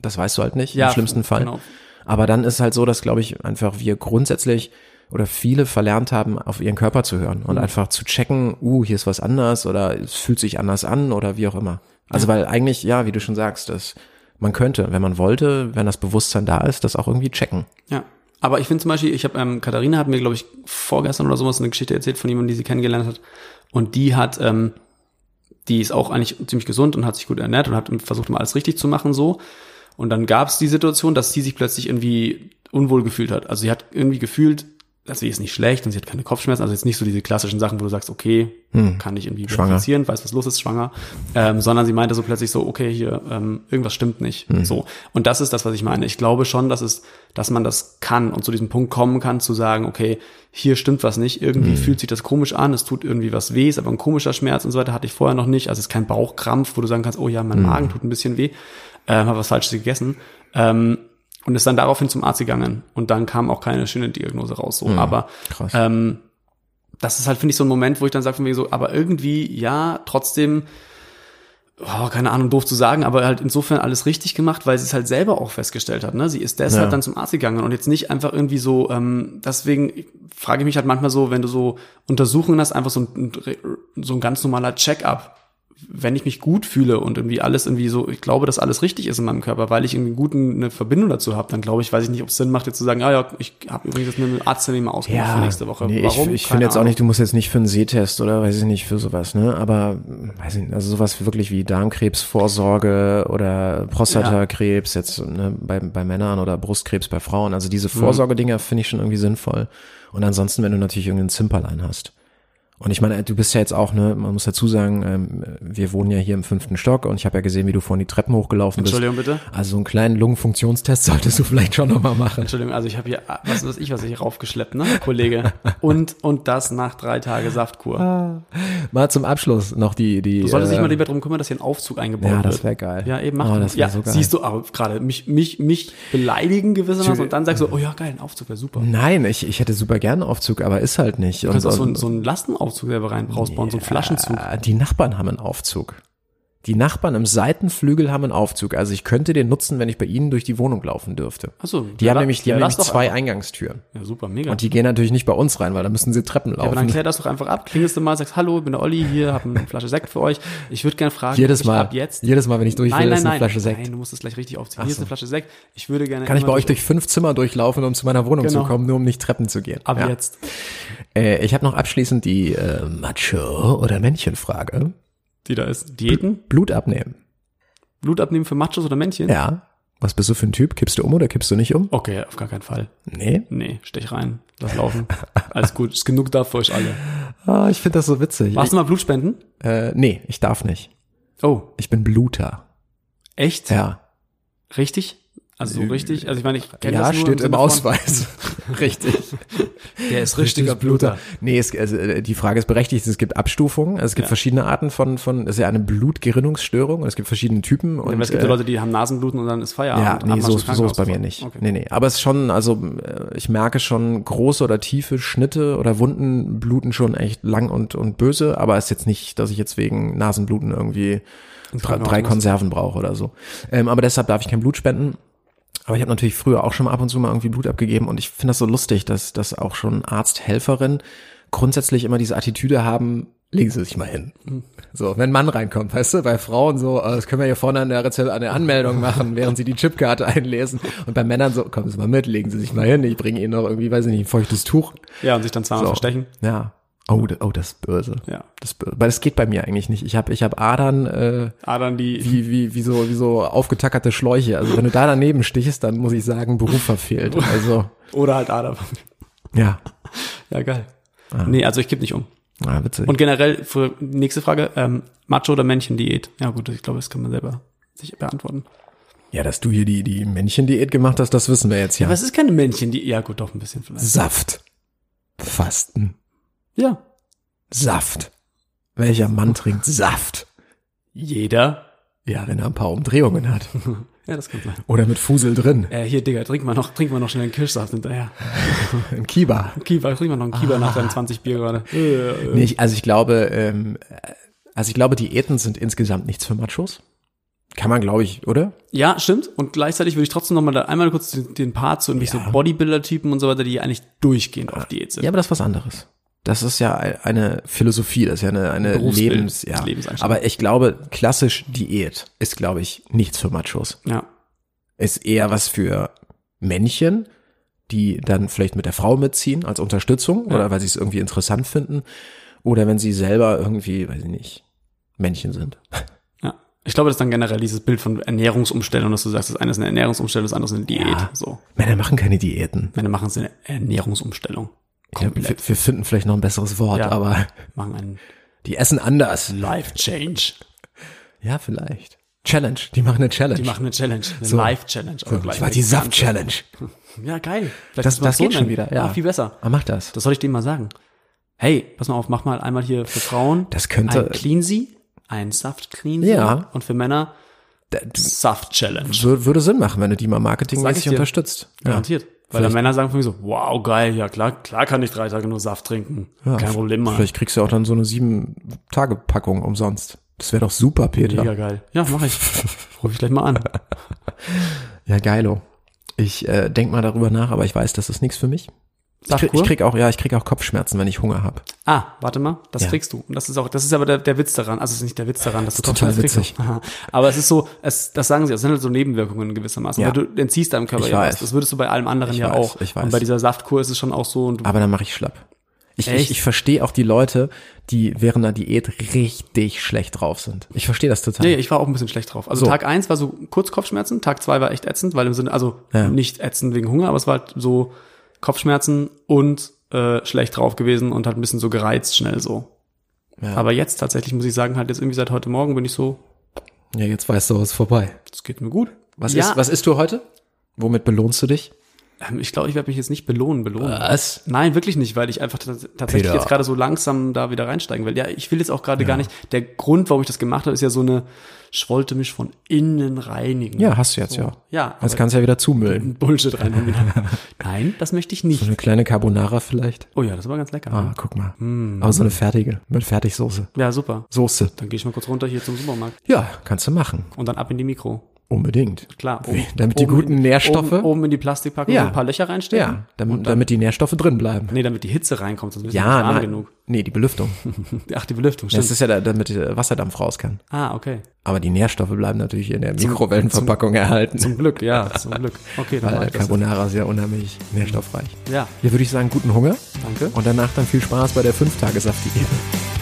das weißt du halt nicht, Ja, im schlimmsten Fall. genau. Aber dann ist halt so, dass, glaube ich, einfach wir grundsätzlich oder viele verlernt haben, auf ihren Körper zu hören Mhm. und einfach zu checken, uh, hier ist was anders oder es fühlt sich anders an oder wie auch immer. Also weil eigentlich, ja, wie du schon sagst, dass man könnte, wenn man wollte, wenn das Bewusstsein da ist, das auch irgendwie checken. Ja. Aber ich finde zum Beispiel, ich habe, ähm, Katharina hat mir, glaube ich, vorgestern oder sowas eine Geschichte erzählt von jemandem, die sie kennengelernt hat. Und die hat, ähm, die ist auch eigentlich ziemlich gesund und hat sich gut ernährt und hat versucht immer alles richtig zu machen so. Und dann gab es die Situation, dass sie sich plötzlich irgendwie unwohl gefühlt hat. Also sie hat irgendwie gefühlt, also sie ist nicht schlecht und sie hat keine Kopfschmerzen, also jetzt nicht so diese klassischen Sachen, wo du sagst, okay, Hm. kann ich irgendwie verifizieren, weiß, was los ist, schwanger, ähm, sondern sie meinte so plötzlich so, okay, hier, ähm, irgendwas stimmt nicht, Hm. so. Und das ist das, was ich meine. Ich glaube schon, dass es, dass man das kann und zu diesem Punkt kommen kann, zu sagen, okay, hier stimmt was nicht, irgendwie Hm. fühlt sich das komisch an, es tut irgendwie was weh, ist aber ein komischer Schmerz und so weiter, hatte ich vorher noch nicht, also es ist kein Bauchkrampf, wo du sagen kannst, oh ja, Hm. mein Magen tut ein bisschen weh, ähm, habe was Falsches gegessen, ähm, und ist dann daraufhin zum Arzt gegangen und dann kam auch keine schöne Diagnose raus, so, aber Krass. ähm, das ist halt, finde ich, so ein Moment, wo ich dann sage von mir so, aber irgendwie, ja, trotzdem, oh, keine Ahnung, doof zu sagen, aber halt insofern alles richtig gemacht, weil sie es halt selber auch festgestellt hat. Ne? Sie ist deshalb Ja. dann zum Arzt gegangen und jetzt nicht einfach irgendwie so, ähm, deswegen frage ich mich halt manchmal so, wenn du so Untersuchungen hast, einfach so ein, so ein ganz normaler Check-up. Wenn ich mich gut fühle und irgendwie alles irgendwie so, ich glaube, dass alles richtig ist in meinem Körper, weil ich irgendwie guten, eine Verbindung dazu habe, dann glaube ich, weiß ich nicht, ob es Sinn macht, jetzt zu sagen, ah ja, ich habe übrigens jetzt eine Arzttermin mal ausgemacht für nächste Woche. Nee, Warum? ich, ich finde jetzt auch nicht, du musst jetzt nicht für einen Sehtest oder weiß ich nicht für sowas, ne? Aber weiß ich nicht, also sowas wirklich wie Darmkrebsvorsorge oder Prostatakrebs jetzt ne, bei, bei Männern oder Brustkrebs bei Frauen. Also Mhm. diese Vorsorgedinger finde ich schon irgendwie sinnvoll. Und ansonsten, wenn du natürlich irgendeinen Zimperlein hast. Und ich meine, du bist ja jetzt auch, ne, man muss dazu sagen, ähm, wir wohnen ja hier im fünften Stock und ich habe ja gesehen, wie du vorhin die Treppen hochgelaufen bist. Entschuldigung bitte. Also so einen kleinen Lungenfunktionstest solltest du vielleicht schon nochmal machen. Entschuldigung, also ich habe hier, was weiß ich, was ich hier raufgeschleppt, ne, Kollege. Und, und das nach drei Tage Saftkur. Mal zum Abschluss noch die, die. Du solltest dich äh, mal lieber darum kümmern, dass hier ein Aufzug eingebaut Ja, wird. das wäre geil. Ja, eben mach Oh, das. Ja, so geil. siehst du, aber gerade mich, mich, mich beleidigen gewissermaßen und dann sagst du, oh ja, geil, ein Aufzug wäre super. Du Nein, ich, ich hätte super gern einen Aufzug, aber ist halt nicht. Und, kannst auch so, und, so einen Lastenaufzug selber rein rausbauen, so einen Flaschenzug. äh, die Nachbarn haben einen Aufzug. Die Nachbarn im Seitenflügel haben einen Aufzug. Also ich könnte den nutzen, wenn ich bei ihnen durch die Wohnung laufen dürfte. Ach so, Die ja, haben nämlich, die ja, haben nämlich zwei einfach. Eingangstüren. Ja, super, mega. Und die gehen natürlich nicht bei uns rein, weil da müssen sie Treppen ja, aber dann laufen. klär das doch einfach ab. Klingelst du mal, sagst, hallo, ich bin der Olli, hier, hab eine Flasche Sekt für euch. Ich würde gerne fragen, jedes Mal, ab jetzt jedes Mal, wenn ich durch will, Nein, nein, ist eine nein. Flasche Sekt. Nein, du musst es gleich richtig aufziehen. Hier ist eine Flasche Sekt. Ich würde gerne. Kann ich bei euch durch fünf Zimmer durchlaufen, um zu meiner Wohnung Genau. zu kommen, nur um nicht Treppen zu gehen? Ab Ja. jetzt. Äh, ich habe noch abschließend die äh, Macho- oder Männchenfrage. Die da ist. Diäten? Blut abnehmen. Blut abnehmen für Machos oder Männchen? Ja. Was bist du für ein Typ? Kippst du um oder kippst du nicht um? Okay, auf gar keinen Fall. Nee. Nee, stech rein. Lass laufen. Alles gut. Ist genug da für euch alle. Ah, ich finde das so witzig. Warst du mal Blutspenden? Äh, nee, ich darf nicht. Oh, Ich bin Bluter. echt? Ja. Richtig? Also so richtig? Also ich meine, ich kenne Ja, das nur steht im von- Ausweis. Richtig. Der ist Richtiger Bluter. Nee, es, also, äh, die Frage ist berechtigt. Es gibt Abstufungen. Also es gibt Ja. verschiedene Arten von, von, es ist ja eine Blutgerinnungsstörung und es gibt verschiedene Typen. Und, Und es gibt ja äh, Leute, die haben Nasenbluten und dann ist Feierabend. Ja, nee, so so ist bei mir nicht. Okay. Nee, nee. Aber es ist schon, also äh, ich merke schon große oder tiefe Schnitte oder Wunden bluten schon echt lang und, und böse, aber es ist jetzt nicht, dass ich jetzt wegen Nasenbluten irgendwie drei, drei. Konserven brauche oder so. Ähm, aber deshalb darf ich kein Blut spenden. Aber ich habe natürlich früher auch schon mal ab und zu mal irgendwie Blut abgegeben und ich finde das so lustig, dass, dass auch schon Arzthelferinnen grundsätzlich immer diese Attitüde haben, legen Sie sich mal hin. So, wenn ein Mann reinkommt, weißt du, bei Frauen so, äh, das können wir hier vorne an der Rezept eine Anmeldung machen, während sie die Chipkarte einlesen. Und bei Männern so, kommen Sie mal mit, legen Sie sich mal hin, ich bringe Ihnen noch irgendwie, weiß ich nicht, ein feuchtes Tuch. Ja, und sich dann zweimal So. verstechen. Ja. Oh, oh, das ist böse. Ja. Das ist böse. Weil das geht bei mir eigentlich nicht. Ich habe ich hab Adern, äh, Adern, die, wie, wie, wie, so, wie so aufgetackerte Schläuche. Also wenn du da daneben stichst, dann muss ich sagen, Beruf verfehlt. Also, oder halt Adern. ja. Ja, geil. Nee, also ich kipp nicht um. Ah, witzig. Und generell, für nächste Frage, ähm, Macho oder Männchen-Diät? Ja gut, ich glaube, das kann man selber sich beantworten. ja, dass du hier die, die Männchendiät gemacht hast, das wissen wir jetzt ja. Was ist keine Männchen-Diät? Ja gut, doch ein bisschen vielleicht. Saft. Fasten. Ja. Saft. Welcher Mann trinkt Saft? Jeder. Ja, wenn er ein paar Umdrehungen hat. Ja, das kann sein. Oder mit Fusel drin. Äh, hier, Digga, trink mal noch, trink mal noch schnell einen Kirschsaft hinterher. Im Kiba. Kiba, trink mal noch einen Kiba nach deinen 20 Bier gerade. Äh, Nee, ich, also ich glaube, ähm, also ich glaube, Diäten sind insgesamt nichts für Machos. Kann man, glaube ich, oder? Ja, stimmt. Und gleichzeitig würde ich trotzdem noch mal da einmal kurz den, den Part zu irgendwie Ja. so Bodybuilder-Typen und so weiter, die eigentlich durchgehend auf Diät sind. Ja, aber das ist was anderes. Das ist ja eine Philosophie, das ist ja eine, eine Lebens, ja. Lebenseinstellung. Aber ich glaube, klassisch Diät ist, glaube ich, nichts für Machos. Ja. Ist eher was für Männchen, die dann vielleicht mit der Frau mitziehen als Unterstützung Ja. oder weil sie es irgendwie interessant finden. Oder wenn sie selber irgendwie, weiß ich nicht, Männchen sind. Ja. Ich glaube, das ist dann generell dieses Bild von Ernährungsumstellung, dass du sagst, das eine ist eine Ernährungsumstellung, das andere ist eine Diät. Ja. So. Männer machen keine Diäten. Männer machen es eine Ernährungsumstellung. Ich glaub, wir, finden vielleicht noch ein besseres Wort, Ja. aber Machen einen die essen anders. Life Change. Ja, vielleicht. Challenge. Die machen eine Challenge. Die machen eine Challenge, eine So. Life Challenge. gleich das war die ganz- Saft-Challenge. Ja, geil. Vielleicht Das, das so geht schon wieder, ja. viel besser. Ah, mach das. Das soll ich denen mal sagen. Hey, pass mal auf, mach mal einmal hier für Frauen Das könnte- ein Cleansy, ein Saft Cleansy Ja. und für Männer Saft Challenge. Wür- Würde Sinn machen, wenn du die mal marketingmäßig unterstützt. Ja. Weil dann Männer sagen von mir so, wow, geil, ja klar, klar kann ich drei Tage nur Saft trinken. Ja, Kein Problem, Mann. Vielleicht kriegst du auch dann so eine sieben Tage Packung umsonst. Das wäre doch super, Peter. Mega geil. Ja, mach ich. Ruf ich gleich mal an. Ja, geilo. Ich äh, denk mal darüber nach, aber ich weiß, das ist nichts für mich. Ich krieg, ich krieg auch, ja, ich krieg auch Kopfschmerzen, wenn ich Hunger habe. Ah, warte mal, das Ja. kriegst du. Und das ist auch, das ist aber der, der Witz daran. Also es ist nicht der Witz daran, dass du Total Kopfschmerzen witzig. kriegst. Aber es ist so, es, das sagen sie, es sind halt so Nebenwirkungen gewissermaßen. Ja. Weil du entziehst deinem Körper Ich ja weiß. was. Das würdest du bei allem anderen Ich ja weiß, auch. ich weiß. Und bei dieser Saftkur ist es schon auch so. Aber dann mache ich schlapp. Ich, Echt? ich, ich verstehe auch die Leute, die während der Diät richtig schlecht drauf sind. Ich verstehe das total. nee, ich war auch ein bisschen schlecht drauf. Also So. Tag eins war so kurz Kopfschmerzen, Tag zwei war echt ätzend, weil im Sinne, also Ja. nicht ätzend wegen Hunger, aber es war halt so Kopfschmerzen und äh, schlecht drauf gewesen und halt ein bisschen so gereizt schnell so. Ja. Aber jetzt tatsächlich muss ich sagen, halt jetzt irgendwie seit heute Morgen bin ich so, ja, jetzt weißt du, es ist vorbei. es geht mir gut. Was, ja, ist, was isst du heute? Womit belohnst du dich? Ähm, Ich glaube, ich werde mich jetzt nicht belohnen, belohnen. Was? Nein, wirklich nicht, weil ich einfach tats- tatsächlich Peter. jetzt gerade so langsam da wieder reinsteigen will. Ja, ich will jetzt auch gerade gar nicht. Der Grund, warum ich das gemacht habe, ist ja so eine, ich wollte mich von innen reinigen. Ja, hast du jetzt, so. ja. Ja, Jetzt kannst du ja wieder zumüllen. Bullshit rein. Nein, das möchte ich So nicht. eine kleine Carbonara vielleicht. Oh ja, das war ganz lecker. Ah, guck mal. Hm. Aber so eine fertige, mit Fertigsoße. Ja, super. Soße. Dann gehe ich mal kurz runter hier zum Supermarkt Ja, kannst du machen. und dann ab in die Mikro. Unbedingt. Klar. Wie? Damit die guten Nährstoffe- Oben, oben in die Plastikpackung Ja. ein paar Löcher reinstecken. Ja, damit, damit die Nährstoffe drin bleiben. Nee, damit die Hitze reinkommt, sonst ist es Ja, nicht warm genug. Nee, die Belüftung. Ach, die Belüftung, stimmt. Das ist ja da, damit der Wasserdampf raus kann. ah, okay. Aber die Nährstoffe bleiben natürlich in der Mikrowellenverpackung erhalten. Zum Glück, ja, zum Glück. Okay, dann weil. Carbonara ist ja unheimlich nährstoffreich. Ja, Hier würde ich sagen, guten Hunger danke. und danach dann viel Spaß bei der 5-Tage-Saft-Diät.